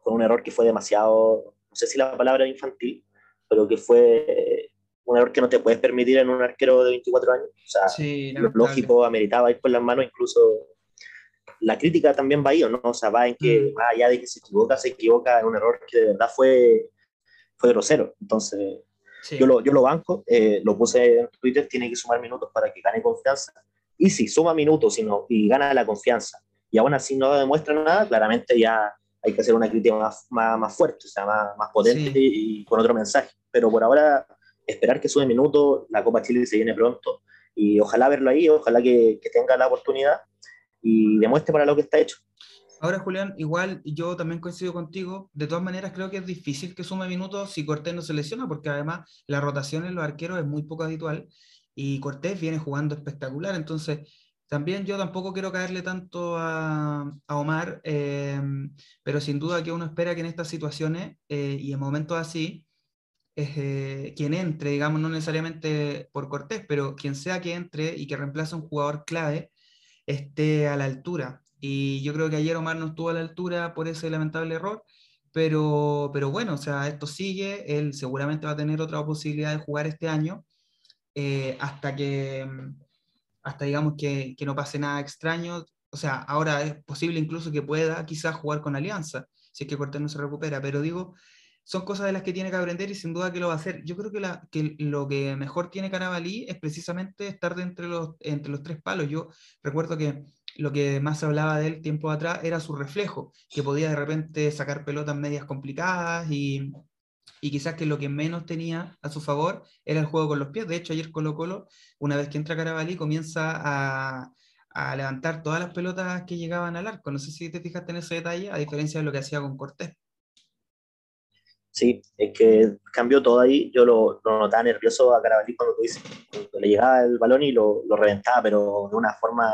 Speaker 2: con un error que fue demasiado, no sé si la palabra infantil, pero que fue un error que no te puedes permitir en un arquero de 24 años. O sea, lo lógico ameritaba ir con las manos, incluso la crítica también va ahí, ¿no? O sea, va en que, mm. más allá de que se equivoca, se equivoca en un error que de verdad fue, fue grosero. Entonces, yo, lo, yo lo banco, eh, lo puse en Twitter, tiene que sumar minutos para que gane confianza. Y si suma minutos y gana la confianza y aún así no demuestra nada, claramente ya hay que hacer una crítica más, más, fuerte, o sea, más, más potente y, con otro mensaje. Pero por ahora, esperar que sume minutos, la Copa Chile se viene pronto y ojalá verlo ahí, ojalá que, que tenga la oportunidad y demuestre para lo que está hecho.
Speaker 1: Ahora, Julián, igual yo también coincido contigo. De todas maneras, creo que es difícil que sume minutos si Cortés no se lesiona, porque además la rotación en los arqueros es muy poco habitual y Cortés viene jugando espectacular, entonces también yo tampoco quiero caerle tanto a, Omar, em, pero sin duda que uno espera que en estas situaciones eh, y en momentos así, eh, quien entre, digamos, no necesariamente por Cortés, pero quien sea que entre y que reemplace a un jugador clave, esté a la altura. Y yo creo que ayer Omar no estuvo a la altura por ese lamentable error, pero, pero bueno, o sea, esto sigue, él seguramente va a tener otra posibilidad de jugar este año eh, hasta que, hasta digamos que, que, no pase nada extraño. O sea, ahora es posible incluso que pueda quizás jugar con Alianza, si es que Cortés no se recupera, pero digo, son cosas de las que tiene que aprender y sin duda que lo va a hacer. Yo creo que, la, que lo que mejor tiene Carabalí es precisamente estar de entre los, entre los tres palos. Yo recuerdo que lo que más se hablaba de él tiempo atrás era su reflejo, que podía de repente sacar pelotas medias complicadas y, y quizás que lo que menos tenía a su favor era el juego con los pies. De hecho, ayer Colo Colo, una vez que entra Carabalí, comienza a, a levantar todas las pelotas que llegaban al arco. No sé si te fijaste en ese detalle, a diferencia de lo que hacía con Cortés.
Speaker 2: Sí, es que cambió todo ahí. Yo lo, lo notaba nervioso a Carabalí cuando, cuando le llegaba el balón y lo, lo, reventaba, pero de una forma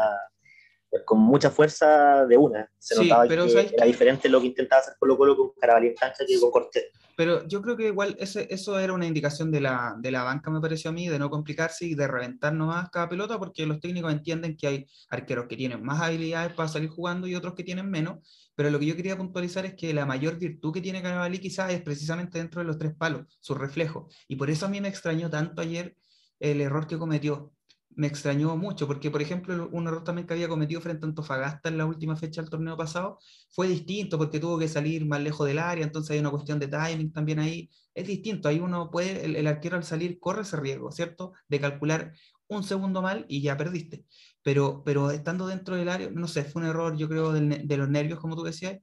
Speaker 2: con mucha fuerza de una. Se notaba que era diferente lo que intentaba hacer Colo Colo con Carabalí en cancha que con Cortés.
Speaker 1: Pero yo creo que igual ese, eso era una indicación de la, de la banca, me pareció a mí, de no complicarse y de reventar nomás cada pelota, porque los técnicos entienden que hay arqueros que tienen más habilidades para salir jugando y otros que tienen menos. Pero lo que yo quería puntualizar es que la mayor virtud que tiene Carabalí quizás es precisamente dentro de los tres palos, su reflejo. Y por eso a mí me extrañó tanto ayer el error que cometió me extrañó mucho, porque por ejemplo un error también que había cometido frente a Antofagasta en la última fecha del torneo pasado fue distinto, porque tuvo que salir más lejos del área, entonces hay una cuestión de timing también ahí, es distinto, ahí uno puede, el, arquero al salir corre ese riesgo, ¿cierto? De calcular un segundo mal y ya perdiste, pero, pero estando dentro del área, no sé, fue un error yo creo de los nervios, como tú decías,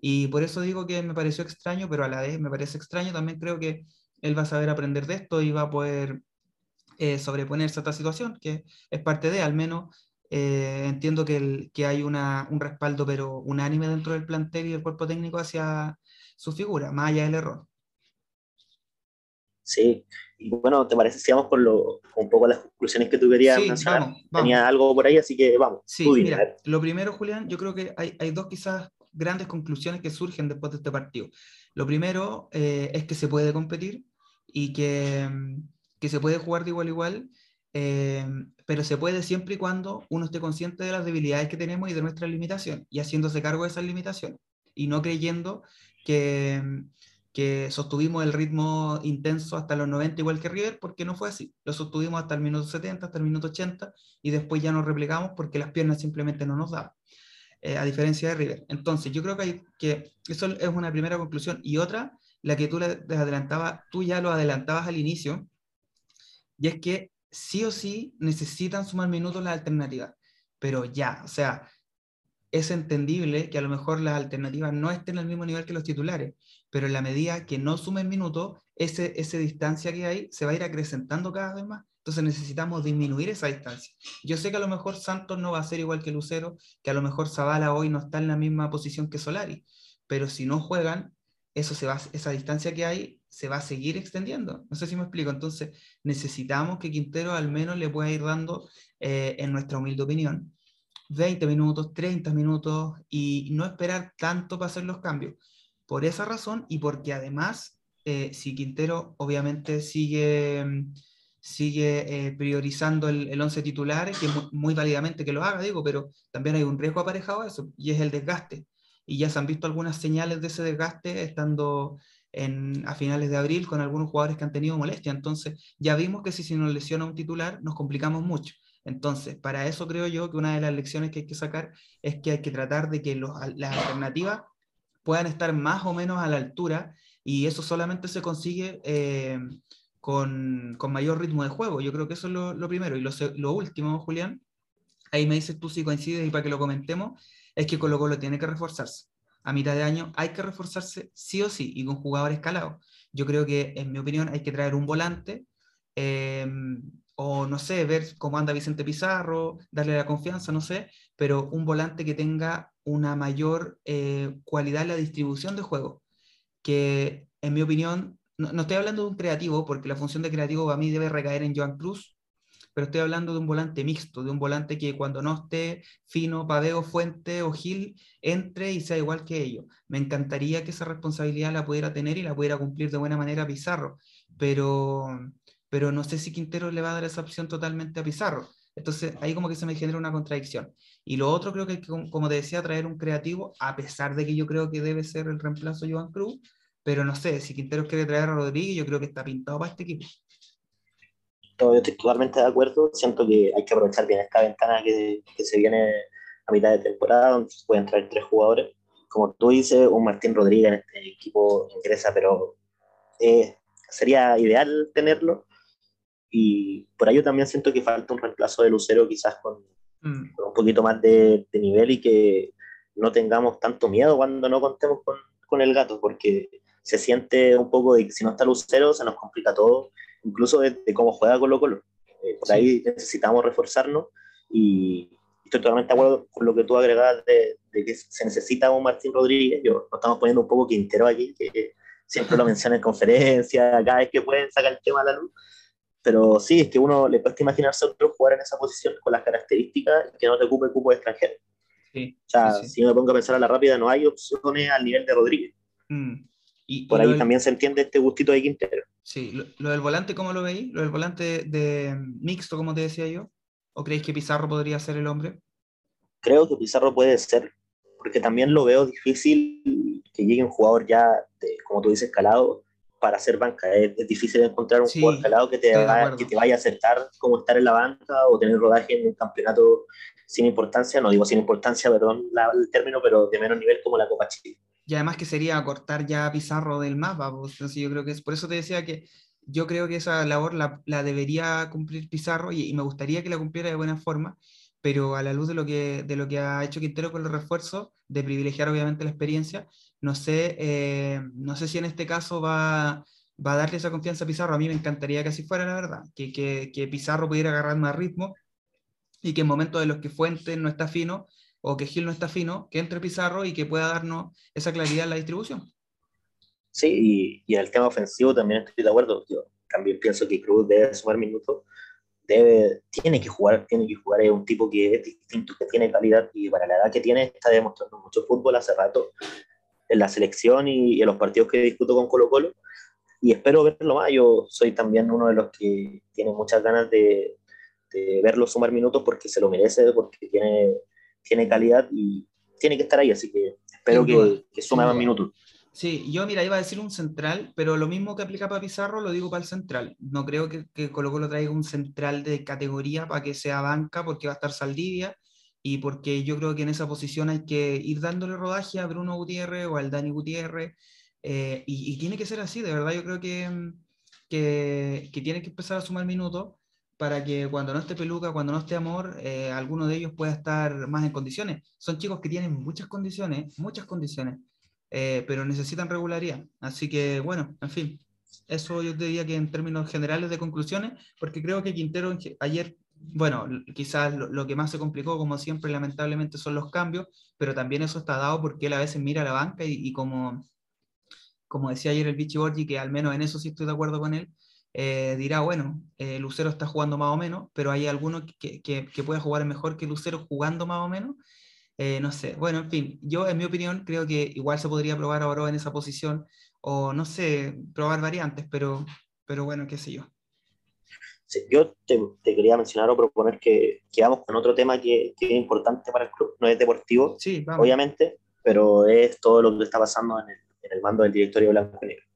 Speaker 1: y por eso digo que me pareció extraño, pero a la vez me parece extraño, también creo que él va a saber aprender de esto y va a poder eh, sobreponerse a esta situación, que es parte de, al menos eh, entiendo que, el, que hay una, un respaldo, pero unánime dentro del plantel y del cuerpo técnico hacia su figura, más allá del error.
Speaker 2: Sí, y bueno, ¿te parece si vamos con, lo, un poco las conclusiones que tú querías sí, Vamos, Tenía algo por ahí, así que vamos.
Speaker 1: Sí, mira, lo primero, Julián, yo creo que hay, hay, dos quizás grandes conclusiones que surgen después de este partido. Lo primero eh, es que se puede competir y que, mm, que se puede jugar de igual a igual, eh, pero se puede siempre y cuando uno esté consciente de las debilidades que tenemos y de nuestras limitaciones, y haciéndose cargo de esas limitaciones, y no creyendo que, que sostuvimos el ritmo intenso hasta los 90 igual que River, porque no fue así. Lo sostuvimos hasta el minuto 70, hasta el minuto 80, y después ya nos replegamos porque las piernas simplemente no nos daban. Eh, a diferencia de River. Entonces, yo creo que, hay, que eso es una primera conclusión. Y otra, la que tú, le adelantabas, tú ya lo adelantabas al inicio, y es que sí o sí necesitan sumar minutos las alternativas, pero ya, o sea, es entendible que a lo mejor las alternativas no estén al mismo nivel que los titulares, pero en la medida que no sumen minutos, ese, esa distancia que hay se va a ir acrecentando cada vez más. Entonces necesitamos disminuir esa distancia. Yo sé que a lo mejor Santos no va a ser igual que Lucero, que a lo mejor Zavala hoy no está en la misma posición que Solari, pero si no juegan, eso se va, esa distancia que hay se va a seguir extendiendo. No sé si me explico. Entonces, necesitamos que Quintero al menos le pueda ir dando, eh, en nuestra humilde opinión, 20 minutos, 30 minutos y no esperar tanto para hacer los cambios. Por esa razón y porque además, eh, si Quintero obviamente sigue, sigue eh, priorizando el, el, once titular, que muy, muy válidamente que lo haga, digo, pero también hay un riesgo aparejado a eso y es el desgaste. Y ya se han visto algunas señales de ese desgaste estando a finales de abril con algunos jugadores que han tenido molestia. Entonces, ya vimos que si se nos lesiona un titular, nos complicamos mucho. Entonces, para eso creo yo que una de las lecciones que hay que sacar es que hay que tratar de que las alternativas puedan estar más o menos a la altura y eso solamente se consigue eh, con, con, mayor ritmo de juego. Yo creo que eso es lo, primero. Y lo, lo, último, Julián, ahí me dices tú si coincides y para que lo comentemos, es que Colo Colo tiene que reforzarse a mitad de año hay que reforzarse sí o sí y con jugadores escalados. Yo creo que, en mi opinión, hay que traer un volante em, o no sé, ver cómo anda Vicente Pizarro, darle la confianza, no sé, pero un volante que tenga una mayor eh, cualidad en la distribución de juego, que en mi opinión, no, estoy hablando de un creativo, porque la función de creativo para mí debe recaer en Joan Cruz, pero estoy hablando de un volante mixto, de un volante que cuando no esté fino, Paveo, Fuente o Gil, entre y sea igual que ellos. Me encantaría que esa responsabilidad la pudiera tener y la pudiera cumplir de buena manera Pizarro, pero, pero no sé si Quintero le va a dar esa opción totalmente a Pizarro. Entonces ahí como que se me genera una contradicción. Y lo otro creo que, como te decía, traer un creativo, a pesar de que yo creo que debe ser el reemplazo de Joan Cruz, pero no sé, si Quintero quiere traer a Rodríguez, yo creo que está pintado para este equipo
Speaker 2: yo estoy totalmente de acuerdo. Siento que hay que aprovechar bien esta ventana que, que se viene a mitad de temporada, donde pueden traer tres jugadores. Como tú dices, un Martín Rodríguez en este equipo ingresa, pero eh, sería ideal tenerlo. Y por ello también siento que falta un reemplazo de Lucero, quizás con, mm. con un poquito más de, de, nivel y que no tengamos tanto miedo cuando no contemos con, con el gato, porque se siente un poco de que si no está Lucero se nos complica todo incluso de, cómo juega Colo Colo. Eh, por ahí necesitamos reforzarnos y estoy totalmente de acuerdo con lo que tú agregas de, que se necesita un Martín Rodríguez. Yo nos estamos poniendo un poco Quintero aquí, que siempre lo menciona en conferencias, cada vez que pueden sacar el tema a la luz. pero sí, es que uno le cuesta imaginarse a otro jugar en esa posición con las características que no te ocupe el cupo de extranjero. Sí, o sea, si me pongo a pensar a la rápida, no hay opciones al nivel de Rodríguez. Mm. Y, Por ahí también se entiende este gustito de Quintero.
Speaker 1: Sí, lo, del volante, ¿cómo lo veis? ¿Lo del volante de, mixto, como te decía yo? ¿O creéis que Pizarro podría ser el hombre?
Speaker 2: Creo que Pizarro puede ser, porque también lo veo difícil que llegue un jugador ya, como tú dices, calado, para hacer banca. Es, difícil encontrar un jugador calado que te, que te vaya a aceptar como estar en la banca o tener rodaje en un campeonato sin importancia, no digo sin importancia, perdón el término, pero de menos nivel como la Copa Chile.
Speaker 1: Y además que sería cortar ya Pizarro del mapa, pues, yo creo que es por eso te decía que yo creo que esa labor la, la debería cumplir Pizarro y, me gustaría que la cumpliera de buena forma, pero a la luz de lo que, de lo que ha hecho Quintero con los refuerzos, de privilegiar obviamente la experiencia, no sé, eh, no sé si en este caso va, va, a darle esa confianza a Pizarro. A mí me encantaría que así fuera, la verdad, que, que, que Pizarro pudiera agarrar más ritmo y que en momentos de los que Fuentes no está fino o que Gil no está fino, que entre Pizarro y que pueda darnos esa claridad en la distribución.
Speaker 2: Sí, y, en el tema ofensivo también estoy de acuerdo. Yo también pienso que Cruz debe sumar minutos, debe, tiene que jugar, tiene que jugar, es un tipo que es distinto, que tiene calidad y para la edad que tiene está demostrando mucho fútbol hace rato en la selección y, en los partidos que discuto con Colo Colo y espero verlo más. Yo soy también uno de los que tiene muchas ganas de, de verlo sumar minutos porque se lo merece, porque tiene, tiene calidad y tiene que estar ahí, así que espero que, que, sume más minutos.
Speaker 1: Sí, yo mira, iba a decir un central, pero lo mismo que aplica para Pizarro lo digo para el central. No creo que, que Colo Colo traiga un central de categoría para que sea banca porque va a estar Saldivia y porque yo creo que en esa posición hay que ir dándole rodaje a Bruno Gutiérrez o al Dani Gutiérrez eh, y, y, tiene que ser así, de verdad yo creo que, que, que tiene que empezar a sumar minutos para que cuando no esté peluca, cuando no esté amor, eh, alguno de ellos pueda estar más en condiciones. Son chicos que tienen muchas condiciones, muchas condiciones, eh, pero necesitan regularidad. Así que, bueno, en fin, eso yo te diría que en términos generales de conclusiones, porque creo que Quintero ayer, bueno, quizás lo, que más se complicó, como siempre, lamentablemente, son los cambios, pero también eso está dado porque él a veces mira a la banca y, como, como decía ayer el Vichy Borgi, que al menos en eso sí estoy de acuerdo con él, eh, dirá, bueno, eh, Lucero está jugando más o menos, pero hay alguno que, que, que pueda jugar mejor que Lucero jugando más o menos. Eh, no sé, bueno, en fin, yo en mi opinión creo que igual se podría probar a en esa posición, o no sé, probar variantes, pero, pero bueno, qué sé yo.
Speaker 2: Sí, yo te, te, quería mencionar o proponer que, que vamos con otro tema que, que, es importante para el club, no es deportivo, sí, obviamente, pero es todo lo que está pasando en el, en el mando del directorio blanco y negro.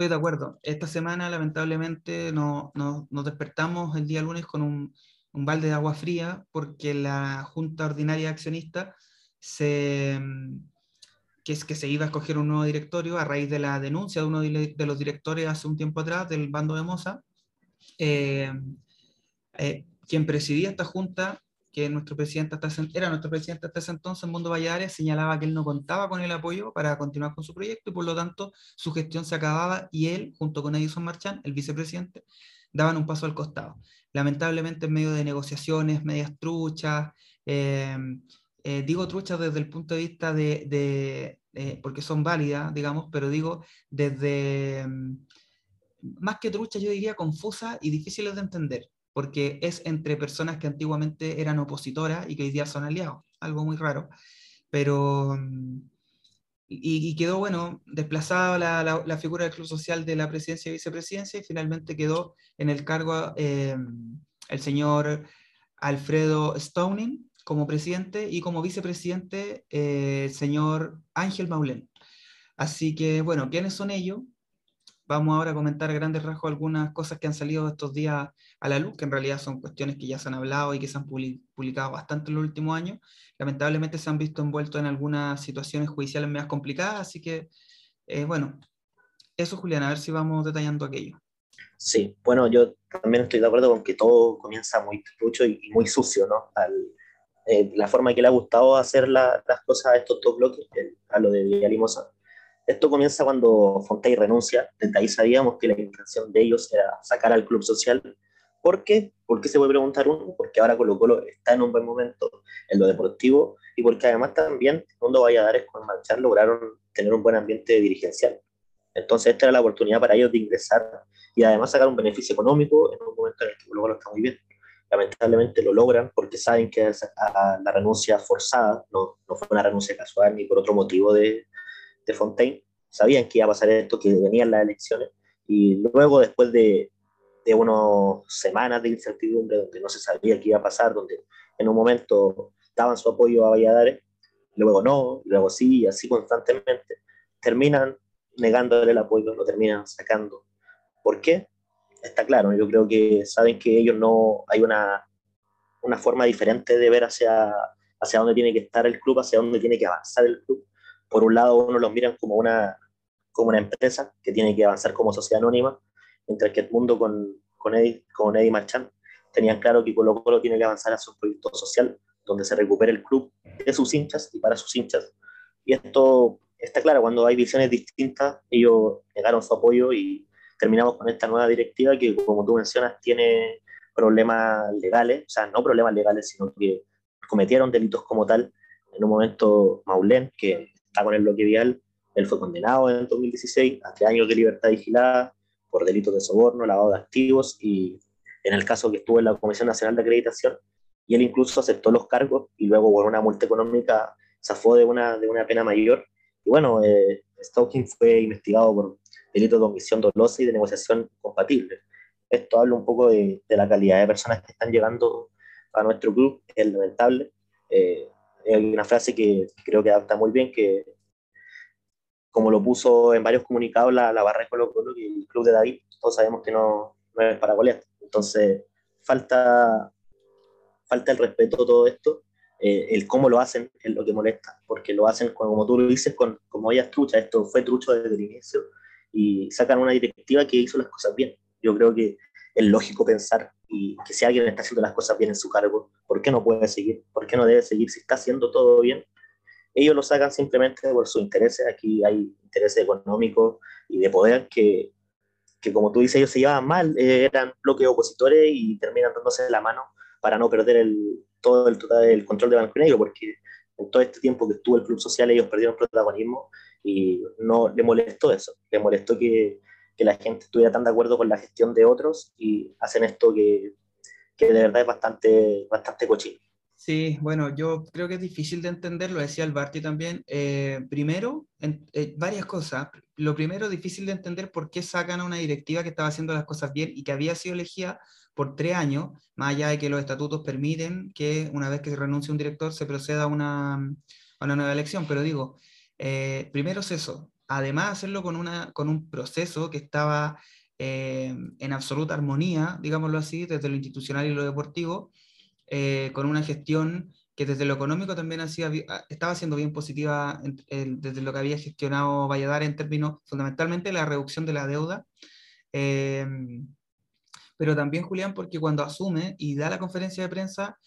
Speaker 1: Estoy de acuerdo. Esta semana, lamentablemente, no, no, nos despertamos el día lunes con un, un, balde de agua fría porque la Junta Ordinaria Accionista se, que, es, que se iba a escoger un nuevo directorio a raíz de la denuncia de uno de los directores hace un tiempo atrás del bando de Moza. Eh, eh, quien presidía esta junta que nuestro presidente hasta era nuestro presidente hasta ese entonces, Mundo Valladares, señalaba que él no contaba con el apoyo para continuar con su proyecto y por lo tanto su gestión se acababa y él, junto con Edison Marchán, el vicepresidente, daban un paso al costado. Lamentablemente en medio de negociaciones, medias truchas, em, eh, digo truchas desde el punto de vista de, eh, porque son válidas, digamos, pero digo desde, em, más que truchas, yo diría confusas y difíciles de entender porque es entre personas que antiguamente eran opositoras y que hoy día son aliados, algo muy raro. Pero, mm, y, quedó, bueno, desplazada la, figura del Club Social de la presidencia y vicepresidencia y finalmente quedó en el cargo eh, el señor Alfredo Stoning como presidente y como vicepresidente eh, el señor Ángel Maulén. Así que, bueno, ¿quiénes son ellos? Vamos ahora a comentar a grandes rasgos algunas cosas que han salido estos días a la luz, que en realidad son cuestiones que ya se han hablado y que se han publicado bastante en los últimos años. Lamentablemente se han visto envueltos en algunas situaciones judiciales más complicadas, así que, eh, bueno, eso Julián, a ver si vamos detallando aquello.
Speaker 2: Sí, bueno, yo también estoy de acuerdo con que todo comienza muy trucho y, muy sucio, ¿no? Eh, la forma que le ha gustado hacer las cosas a estos dos bloques, a lo de Villa Limosa, esto comienza cuando Fontey renuncia, desde ahí sabíamos que la intención de ellos era sacar al club social. ¿Por qué? ¿Por qué se puede preguntar uno? Porque ahora Colo Colo está en un buen momento en lo deportivo y porque además también Mundo Valladares con Marchar lograron tener un buen ambiente dirigencial. Entonces esta era la oportunidad para ellos de ingresar y además sacar un beneficio económico en un momento en el que luego lo está muy bien. Lamentablemente lo logran porque saben que la renuncia forzada, no, no fue una renuncia casual ni por otro motivo de, Fontaine, sabían que iba a pasar esto, que venían las elecciones y luego después de, de unas semanas de incertidumbre donde no se sabía qué iba a pasar, donde en un momento daban su apoyo a Valladares, luego no, luego sí, y así constantemente, terminan negándole el apoyo, lo terminan sacando. ¿Por qué? Está claro, yo creo que saben que ellos no, hay una, una forma diferente de ver hacia, hacia dónde tiene que estar el club, hacia dónde tiene que avanzar el club. Por un lado, uno los miran como una, como una empresa que tiene que avanzar como sociedad anónima, mientras que el mundo con, con, Eddie, con Eddie Marchand tenían claro que Colo Colo tiene que avanzar a su proyecto social, donde se recupere el club de sus hinchas y para sus hinchas. Y esto está claro, cuando hay visiones distintas, ellos negaron su apoyo y terminamos con esta nueva directiva que, como tú mencionas, tiene problemas legales, o sea, no problemas legales, sino que cometieron delitos como tal. En un momento, Maulén, que está con el bloque vial, él fue condenado en 2016 a tres años de libertad vigilada por delitos de soborno, lavado de activos y en el caso que estuvo en la Comisión Nacional de Acreditación, y él incluso aceptó los cargos y luego por una multa económica zafó de una, de una pena mayor. Y bueno, eh, Stalking fue investigado por delitos de omisión dolosa y de negociación compatible. Esto habla un poco de, de la calidad de personas que están llegando a nuestro club, es lamentable. Eh, hay una frase que, creo que adapta muy bien, que como lo puso en varios comunicados la, la barra de Colo Colo, que el club de David, todos sabemos que no, no es para golear. Entonces, falta, falta el respeto a todo esto. Eh, el cómo lo hacen es lo que molesta, porque lo hacen, como tú lo dices, con, como ellas trucha. Esto fue trucho desde el inicio y sacan una directiva que hizo las cosas bien. Yo creo que es lógico pensar y que si alguien está haciendo las cosas bien en su cargo, ¿por qué no puede seguir? ¿Por qué no debe seguir si está haciendo todo bien? Ellos lo sacan simplemente por sus intereses. Aquí hay intereses económicos y de poder que que como tú dices, ellos se llevaban mal, eh, eran bloques opositores y terminan dándose la mano para no perder el, todo el, el control de Banco Negro, porque en todo este tiempo que estuvo el Club Social ellos perdieron protagonismo y no le molestó eso, le molestó que, que la gente estuviera tan de acuerdo con la gestión de otros y hacen esto que, que de verdad es bastante, bastante cochino.
Speaker 1: Sí, bueno, yo creo que es difícil de entender, lo decía el Barty también. Eh, primero, eh, varias cosas. Lo primero, difícil de entender por qué sacan a una directiva que estaba haciendo las cosas bien y que había sido elegida por tres años, más allá de que los estatutos permiten que una vez que renuncie un director se proceda a una, a una nueva elección. Pero digo, eh, primero es eso. Además, hacerlo con, una, con un proceso que estaba en absoluta armonía, digámoslo así, desde lo institucional y lo deportivo eh, con una gestión que desde lo económico también hacía, ah, estaba siendo bien positiva desde lo que había gestionado Valladares en términos fundamentalmente la reducción de la deuda. Em, pero también Julián, porque cuando asume y da la conferencia de prensa,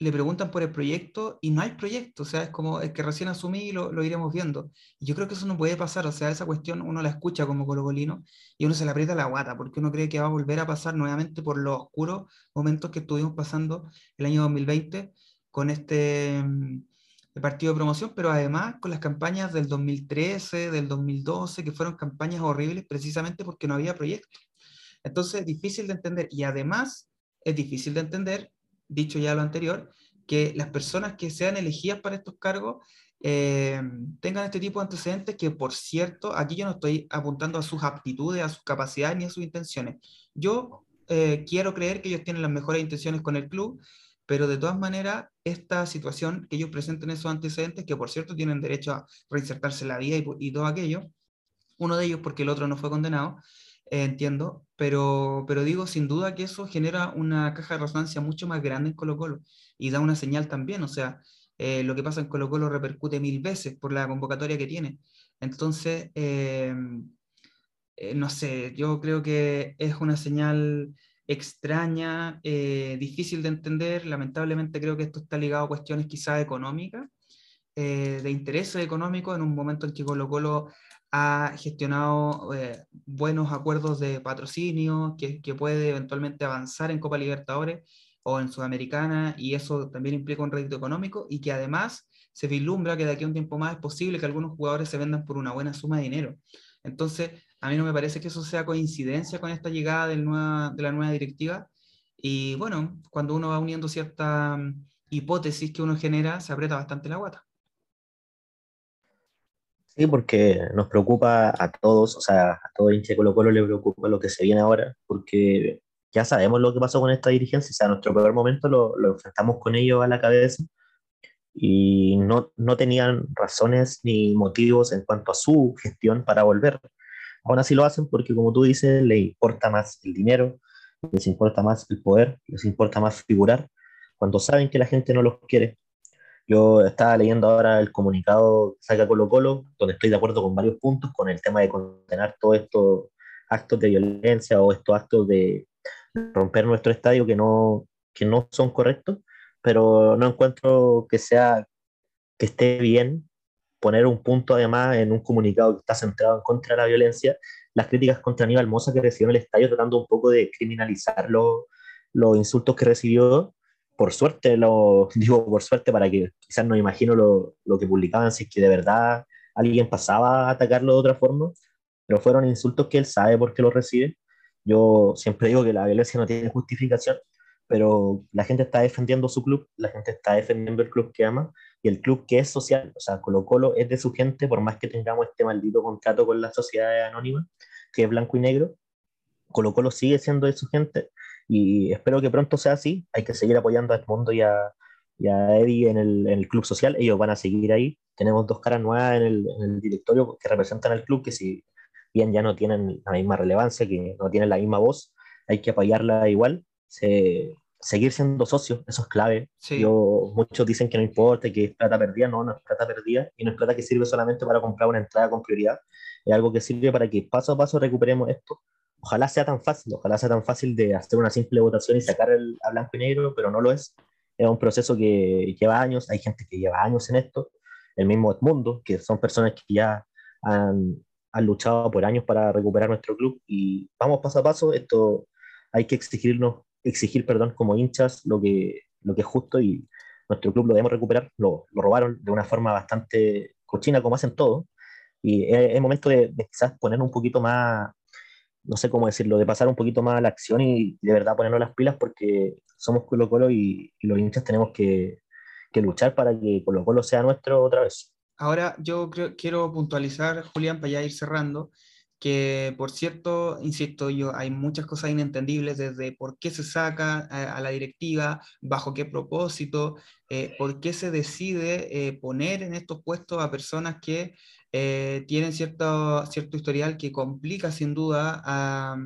Speaker 1: le preguntan por el proyecto y no hay proyecto, o sea, es como es que recién asumí y lo, lo, iremos viendo. Y yo creo que eso no puede pasar, o sea, esa cuestión uno la escucha como colocolino y uno se le aprieta la guata, porque uno cree que va a volver a pasar nuevamente por los oscuros momentos que estuvimos pasando el año 2020 con este mm, partido de promoción, pero además con las campañas del 2013, del 2012, que fueron campañas horribles precisamente porque no había proyecto. Entonces, difícil de entender y además es difícil de entender dicho ya lo anterior, que las personas que sean elegidas para estos cargos eh, tengan este tipo de antecedentes que, por cierto, aquí yo no estoy apuntando a sus aptitudes, a sus capacidades ni a sus intenciones. Yo eh, quiero creer que ellos tienen las mejores intenciones con el club, pero de todas maneras, esta situación que ellos presenten esos antecedentes, que por cierto tienen derecho a reinsertarse en la vida y, y todo aquello, uno de ellos porque el otro no fue condenado, eh, entiendo, pero, pero digo, sin duda que eso genera una caja de resonancia mucho más grande en Colo Colo y da una señal también, o sea, eh, lo que pasa en Colo Colo repercute mil veces por la convocatoria que tiene. Entonces, eh, no sé, yo creo que es una señal extraña, difícil de entender, lamentablemente creo que esto está ligado a cuestiones quizás económicas, de interés económico en un momento en que Colo Colo ha gestionado eh, buenos acuerdos de patrocinio, que, que, puede eventualmente avanzar en Copa Libertadores o en Sudamericana, y eso también implica un rédito económico, y que además se vislumbra que de aquí a un tiempo más es posible que algunos jugadores se vendan por una buena suma de dinero. Entonces, a mí no me parece que eso sea coincidencia con esta llegada del nueva, de la nueva directiva. Y bueno, cuando uno va uniendo cierta mm, hipótesis que uno genera, se aprieta bastante la guata.
Speaker 2: Sí, porque nos preocupa a todos, o sea, a todo hincha de Colo Colo le preocupa lo que se viene ahora, porque ya sabemos lo que pasó con esta dirigencia, o sea, nuestro peor momento lo, lo enfrentamos con ellos a la cabeza y no, no tenían razones ni motivos en cuanto a su gestión para volver. Aún así lo hacen porque, como tú dices, les importa más el dinero, les importa más el poder, les importa más figurar, cuando saben que la gente no los quiere. Yo estaba leyendo ahora el comunicado que saca Colo Colo, donde estoy de acuerdo con varios puntos, con el tema de condenar todos estos actos de violencia o estos actos de romper nuestro estadio que no, que no son correctos, pero no encuentro que sea que esté bien poner un punto además en un comunicado que está centrado en contra de la violencia, las críticas contra Aníbal Mosa que recibió en el estadio tratando un poco de criminalizar los insultos que recibió. Por suerte, lo (laughs) digo por suerte para que quizás no imagino lo, lo que publicaban, si es que de verdad alguien pasaba a atacarlo de otra forma, pero fueron insultos que él sabe por qué los recibe. Yo siempre digo que la violencia no tiene justificación, pero la gente está defendiendo su club, la gente está defendiendo el club que ama y el club que es social, o sea, Colo Colo es de su gente, por más que tengamos este maldito contrato con la sociedad anónima, que es blanco y negro, Colo Colo sigue siendo de su gente y espero que pronto sea así, hay que seguir apoyando a Edmundo y a, y a Eddie en el, en el, club social, ellos van a seguir ahí, tenemos dos caras nuevas en el, en el directorio que representan al club, que si bien ya no tienen la misma relevancia, que no tienen la misma voz, hay que apoyarla igual. Se, seguir siendo socio, eso es clave. Yo, muchos dicen que no importa, que es plata perdida, no, no es plata perdida y no es plata que sirve solamente para comprar una entrada con prioridad, es algo que sirve para que paso a paso recuperemos esto. Ojalá sea tan fácil, ojalá sea tan fácil de hacer una simple votación y sacar el, a blanco y negro, pero no lo es. Es un proceso que lleva años, hay gente que lleva años en esto, el mismo Edmundo, que son personas que ya han, han luchado por años para recuperar nuestro club y vamos paso a paso, esto hay que exigirnos exigir perdón como hinchas lo que, lo que es justo y nuestro club lo debemos recuperar. Lo, lo robaron de una forma bastante cochina como hacen todo y es, es momento de, de, quizás poner un poquito más, no sé cómo decirlo, de pasar un poquito más a la acción y de verdad ponernos las pilas porque somos Colo Colo y, los hinchas tenemos que, luchar para que Colo Colo sea nuestro otra vez.
Speaker 1: Ahora yo quiero puntualizar, Julián, para ya ir cerrando, que por cierto, insisto yo, hay muchas cosas inentendibles desde por qué se saca a, a la directiva, bajo qué propósito, eh, por qué se decide eh, poner en estos puestos a personas que eh, tienen cierto, cierto historial que complica sin duda a,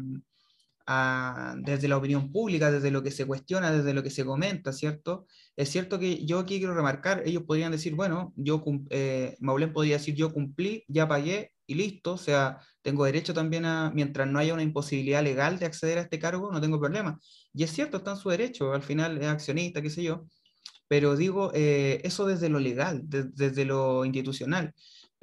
Speaker 1: a, desde la opinión pública, desde lo que se cuestiona, desde lo que se comenta, ¿cierto? Es cierto que yo aquí quiero remarcar, ellos podrían decir, bueno, yo, eh, Maulén podría decir, yo cumplí, ya pagué y listo, o sea, tengo derecho también a, mientras no haya una imposibilidad legal de acceder a este cargo, no tengo problema. Y es cierto, está en su derecho, al final es accionista, qué sé yo, pero digo, eh, eso desde lo legal, de, desde lo institucional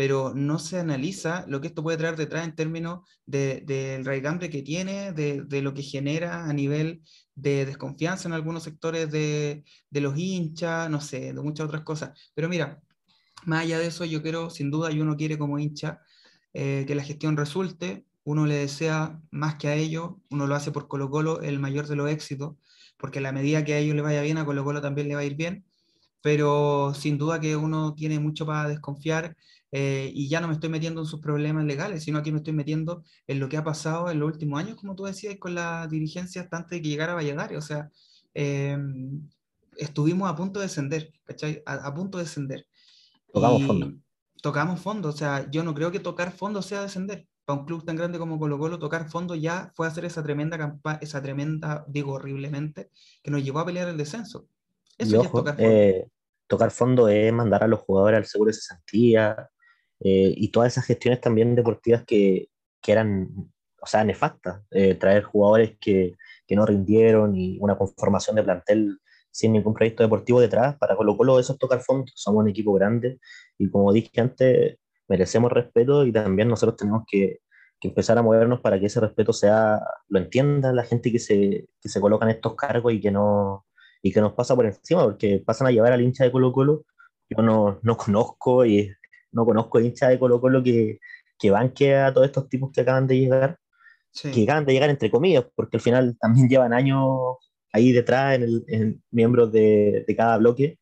Speaker 1: pero no se analiza lo que esto puede traer detrás en términos del de, raigambre que tiene, de, de, lo que genera a nivel de desconfianza en algunos sectores de, de, los hinchas, no sé, de muchas otras cosas. Pero mira, más allá de eso, yo quiero, sin duda, y uno quiere como hincha eh, que la gestión resulte, uno le desea más que a ellos, uno lo hace por Colo Colo el mayor de los éxitos, porque a la medida que a ellos le vaya bien, a Colo Colo también le va a ir bien, pero sin duda que uno tiene mucho para desconfiar eh, y ya no me estoy metiendo en sus problemas legales, sino que me estoy metiendo en lo que ha pasado en los últimos años, como tú decías, con la dirigencia hasta antes de que llegara Valladares. O sea, eh, estuvimos a punto de descender, ¿cachai? A, a punto de descender.
Speaker 2: Tocamos y fondo.
Speaker 1: Tocamos fondo, o sea, yo no creo que tocar fondo sea descender. Para un club tan grande como Colo Colo, tocar fondo ya fue hacer esa tremenda campaña, esa tremenda, digo horriblemente, que nos llevó a pelear el descenso.
Speaker 2: Eso y ojo, es tocar fondo. Eh, tocar fondo es mandar a los jugadores al seguro de cesantía, eh, y todas esas gestiones también deportivas que, que eran, o sea, nefastas, eh, traer jugadores que, que, no rindieron y una conformación de plantel sin ningún proyecto deportivo detrás, para Colo Colo eso es tocar fondo, somos un equipo grande y como dije antes, merecemos respeto y también nosotros tenemos que, que empezar a movernos para que ese respeto sea, lo entienda la gente que se, que se coloca en estos cargos y que no y que nos pasa por encima, porque pasan a llevar al hincha de Colo Colo, yo no, no conozco y no conozco hincha de Colo Colo que, que banque a todos estos tipos que acaban de llegar, que acaban de llegar entre comillas, porque al final también llevan años ahí detrás en, el, miembros de, de, cada bloque.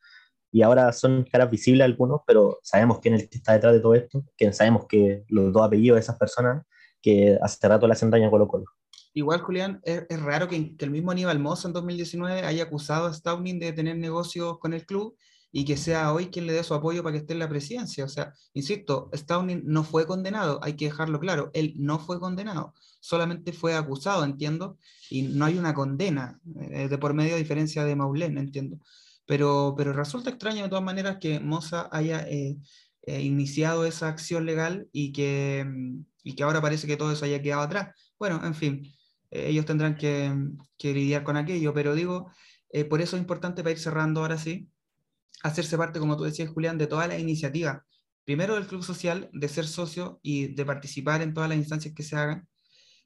Speaker 2: Y ahora son caras visibles algunos, pero sabemos quién es el que está detrás de todo esto, que sabemos que los dos apellidos de esas personas que hace rato le hacen daño a Colo Colo.
Speaker 1: Igual, Julián, es, raro que, que, el mismo Aníbal Mozo en 2019 haya acusado a Stauning de tener negocios con el club y que sea hoy quien le dé su apoyo para que esté en la presidencia. O sea, insisto, Stauning no fue condenado, hay que dejarlo claro, él no fue condenado, solamente fue acusado, entiendo, y no hay una condena eh, de por medio a diferencia de Maulén, entiendo. Pero, pero resulta extraño de todas maneras que Moza haya eh, eh, iniciado esa acción legal y que, y que ahora parece que todo eso haya quedado atrás. Bueno, en fin, ellos tendrán que, que, lidiar con aquello, pero digo, por eso es importante para ir cerrando ahora sí, hacerse parte, como tú decías, Julián, de toda la iniciativa. Primero del club social, de ser socio y de participar en todas las instancias que se hagan,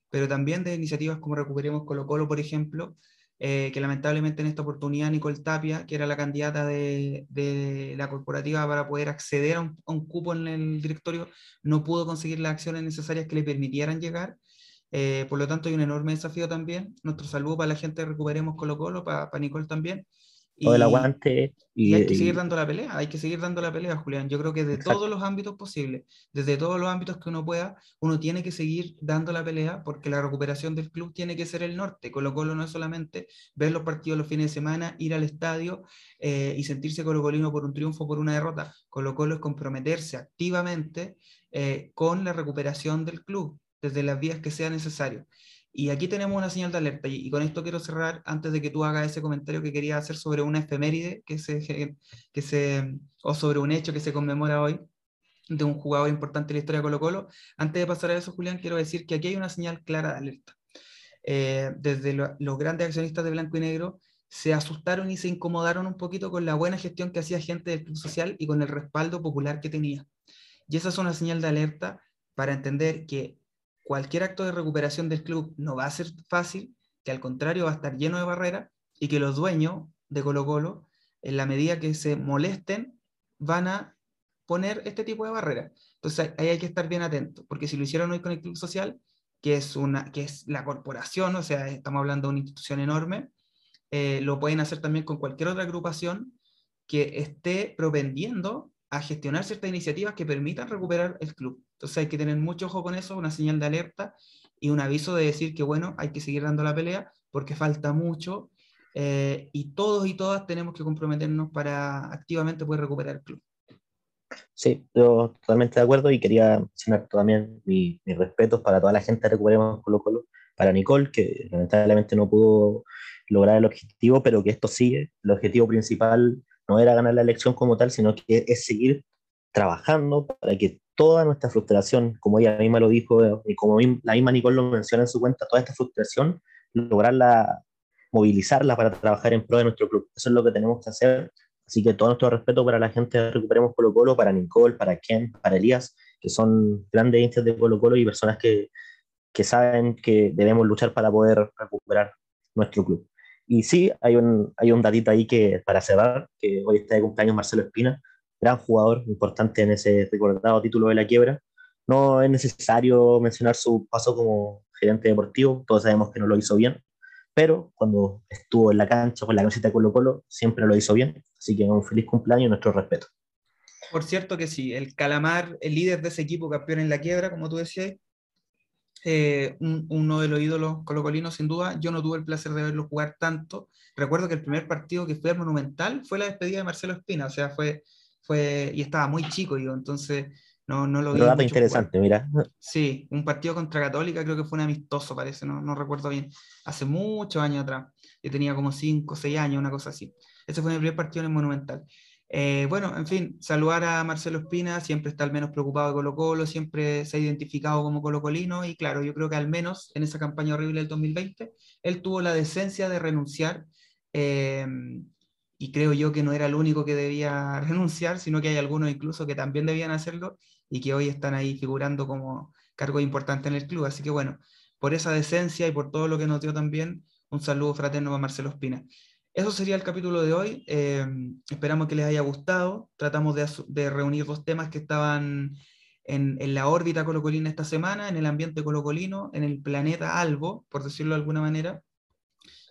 Speaker 1: pero también de iniciativas como Recuperemos Colo Colo, por ejemplo, eh, que lamentablemente en esta oportunidad Nicole Tapia, que era la candidata de, de la corporativa para poder acceder a un, a un, cupo en el directorio, no pudo conseguir las acciones necesarias que le permitieran llegar. Eh, por lo tanto, hay un enorme desafío también. Nuestro saludo para la gente de Recuperemos Colo Colo, para, para Nicole también,
Speaker 2: y, el aguante.
Speaker 1: Y, hay que seguir dando la pelea, hay que seguir dando la pelea, Julián. Yo creo que de todos los ámbitos posibles, desde todos los ámbitos que uno pueda, uno tiene que seguir dando la pelea porque la recuperación del club tiene que ser el norte. Colo Colo no es solamente ver los partidos los fines de semana, ir al estadio eh, y sentirse colocolino por un triunfo, por una derrota. Colo Colo es comprometerse activamente eh, con la recuperación del club desde las vías que sea necesario. Y aquí tenemos una señal de alerta, y, con esto quiero cerrar antes de que tú hagas ese comentario que quería hacer sobre una efeméride que se, que se, o sobre un hecho que se conmemora hoy de un jugador importante en la historia de Colo Colo. Antes de pasar a eso, Julián, quiero decir que aquí hay una señal clara de alerta. Eh, desde los grandes accionistas de Blanco y Negro se asustaron y se incomodaron un poquito con la buena gestión que hacía gente del Club Social y con el respaldo popular que tenía. Y esa es una señal de alerta para entender que cualquier acto de recuperación del club no va a ser fácil, que al contrario va a estar lleno de barreras y que los dueños de Colo Colo, en la medida que se molesten, van a poner este tipo de barreras. Entonces ahí hay que estar bien atentos, porque si lo hicieron hoy con el Club Social, que es, una, que es la corporación, o sea, estamos hablando de una institución enorme, eh, lo pueden hacer también con cualquier otra agrupación que esté propendiendo a gestionar ciertas iniciativas que permitan recuperar el club. Entonces hay que tener mucho ojo con eso, una señal de alerta y un aviso de decir que, bueno, hay que seguir dando la pelea porque falta mucho eh, y todos y todas tenemos que comprometernos para activamente poder recuperar el club.
Speaker 2: Sí, yo totalmente de acuerdo y quería mencionar también mis respetos para toda la gente de Recuperemos Colo Colo, para Nicole, que lamentablemente no pudo lograr el objetivo, pero que esto sigue. El objetivo principal no era ganar la elección como tal, sino que es seguir trabajando para que toda nuestra frustración, como ella misma lo dijo y como la misma Nicole lo menciona en su cuenta, toda esta frustración, lograrla, movilizarla para trabajar en pro de nuestro club. Eso es lo que tenemos que hacer. Así que todo nuestro respeto para la gente de Recuperemos Colo Colo, para Nicole, para Ken, para Elías, que son grandes hinchas de Colo Colo y personas que, que saben que debemos luchar para poder recuperar nuestro club. Y sí, hay un, hay un datito ahí que para cerrar, que hoy está de cumpleaños Marcelo Espina, gran jugador, importante en ese recordado título de la quiebra. No es necesario mencionar su paso como gerente deportivo, todos sabemos que no lo hizo bien, pero cuando estuvo en la cancha con la camiseta de Colo Colo, siempre lo hizo bien. Así que un feliz cumpleaños y nuestro respeto.
Speaker 1: Por cierto que sí, el Calamar, el líder de ese equipo campeón en la quiebra, como tú decías, eh, uno de los ídolos colocolinos, sin duda. Yo no tuve el placer de verlo jugar tanto. Recuerdo que el primer partido que fue al Monumental fue la despedida de Marcelo Espina, o sea, fue, fue y estaba muy chico yo, entonces no, no lo vi.
Speaker 2: dato interesante, mira. (laughs)
Speaker 1: Sí, un partido contra Católica, creo que fue un amistoso, parece, no, no recuerdo bien. Hace muchos años atrás. Yo tenía como 5 o 6 años, una cosa así. Ese fue mi primer partido en el Monumental. Eh, bueno, en fin, saludar a Marcelo Espina, siempre está al menos preocupado de Colo Colo, siempre se ha identificado como colocolino y claro, yo creo que al menos en esa campaña horrible del 2020, él tuvo la decencia de renunciar eh, y creo yo que no era el único que debía (laughs) renunciar, sino que hay algunos incluso que también debían hacerlo y que hoy están ahí figurando como cargo importante en el club. Así que bueno, por esa decencia y por todo lo que nos dio también, un saludo fraterno a Marcelo Espina. Eso sería el capítulo de hoy. Eh, esperamos que les haya gustado. Tratamos de, reunir dos temas que estaban en, la órbita colocolina esta semana, en el ambiente colocolino, en el planeta Albo, por decirlo de alguna manera.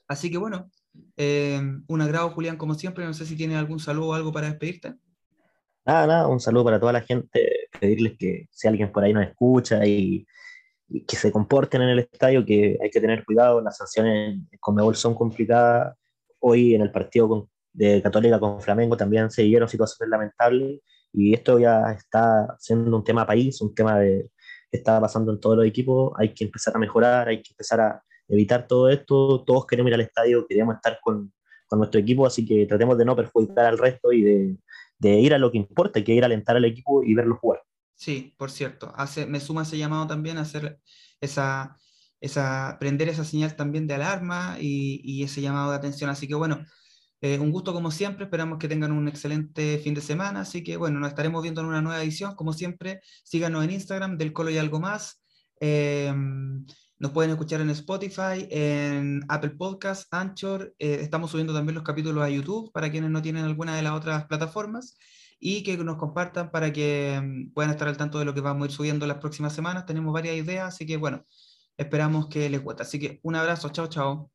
Speaker 1: Así que bueno, eh, un agrado, Julián, como siempre. No sé si tiene algún saludo o algo para despedirte.
Speaker 2: Nada, nada, un saludo para toda la gente. Pedirles que si alguien por ahí nos escucha y, que se comporten en el estadio, que hay que tener cuidado. Las sanciones con Mebol son complicadas. Hoy en el partido de Católica con Flamengo también se dieron situaciones lamentables y esto ya está siendo un tema país, un tema de, que está pasando en todos los equipos. Hay que empezar a mejorar, hay que empezar a evitar todo esto. Todos queremos ir al estadio, queremos estar con, con nuestro equipo, así que tratemos de no perjudicar al resto y de, de, ir a lo que importa, que ir a alentar al equipo y verlo jugar.
Speaker 1: Sí, por cierto, hace, me suma ese llamado también a hacer esa, esa, prender esa señal también de alarma y, ese llamado de atención. Así que bueno, eh, un gusto como siempre, esperamos que tengan un excelente fin de semana, así que bueno, nos estaremos viendo en una nueva edición, como siempre, síganos en Instagram del Colo y algo más. Eh, nos pueden escuchar en Spotify, en Apple Podcasts, Anchor. Eh, estamos subiendo también los capítulos a YouTube para quienes no tienen alguna de las otras plataformas y que nos compartan para que mm, puedan estar al tanto de lo que vamos a ir subiendo las próximas semanas. Tenemos varias ideas, así que bueno, esperamos que les guste. Así que un abrazo, chao, chao.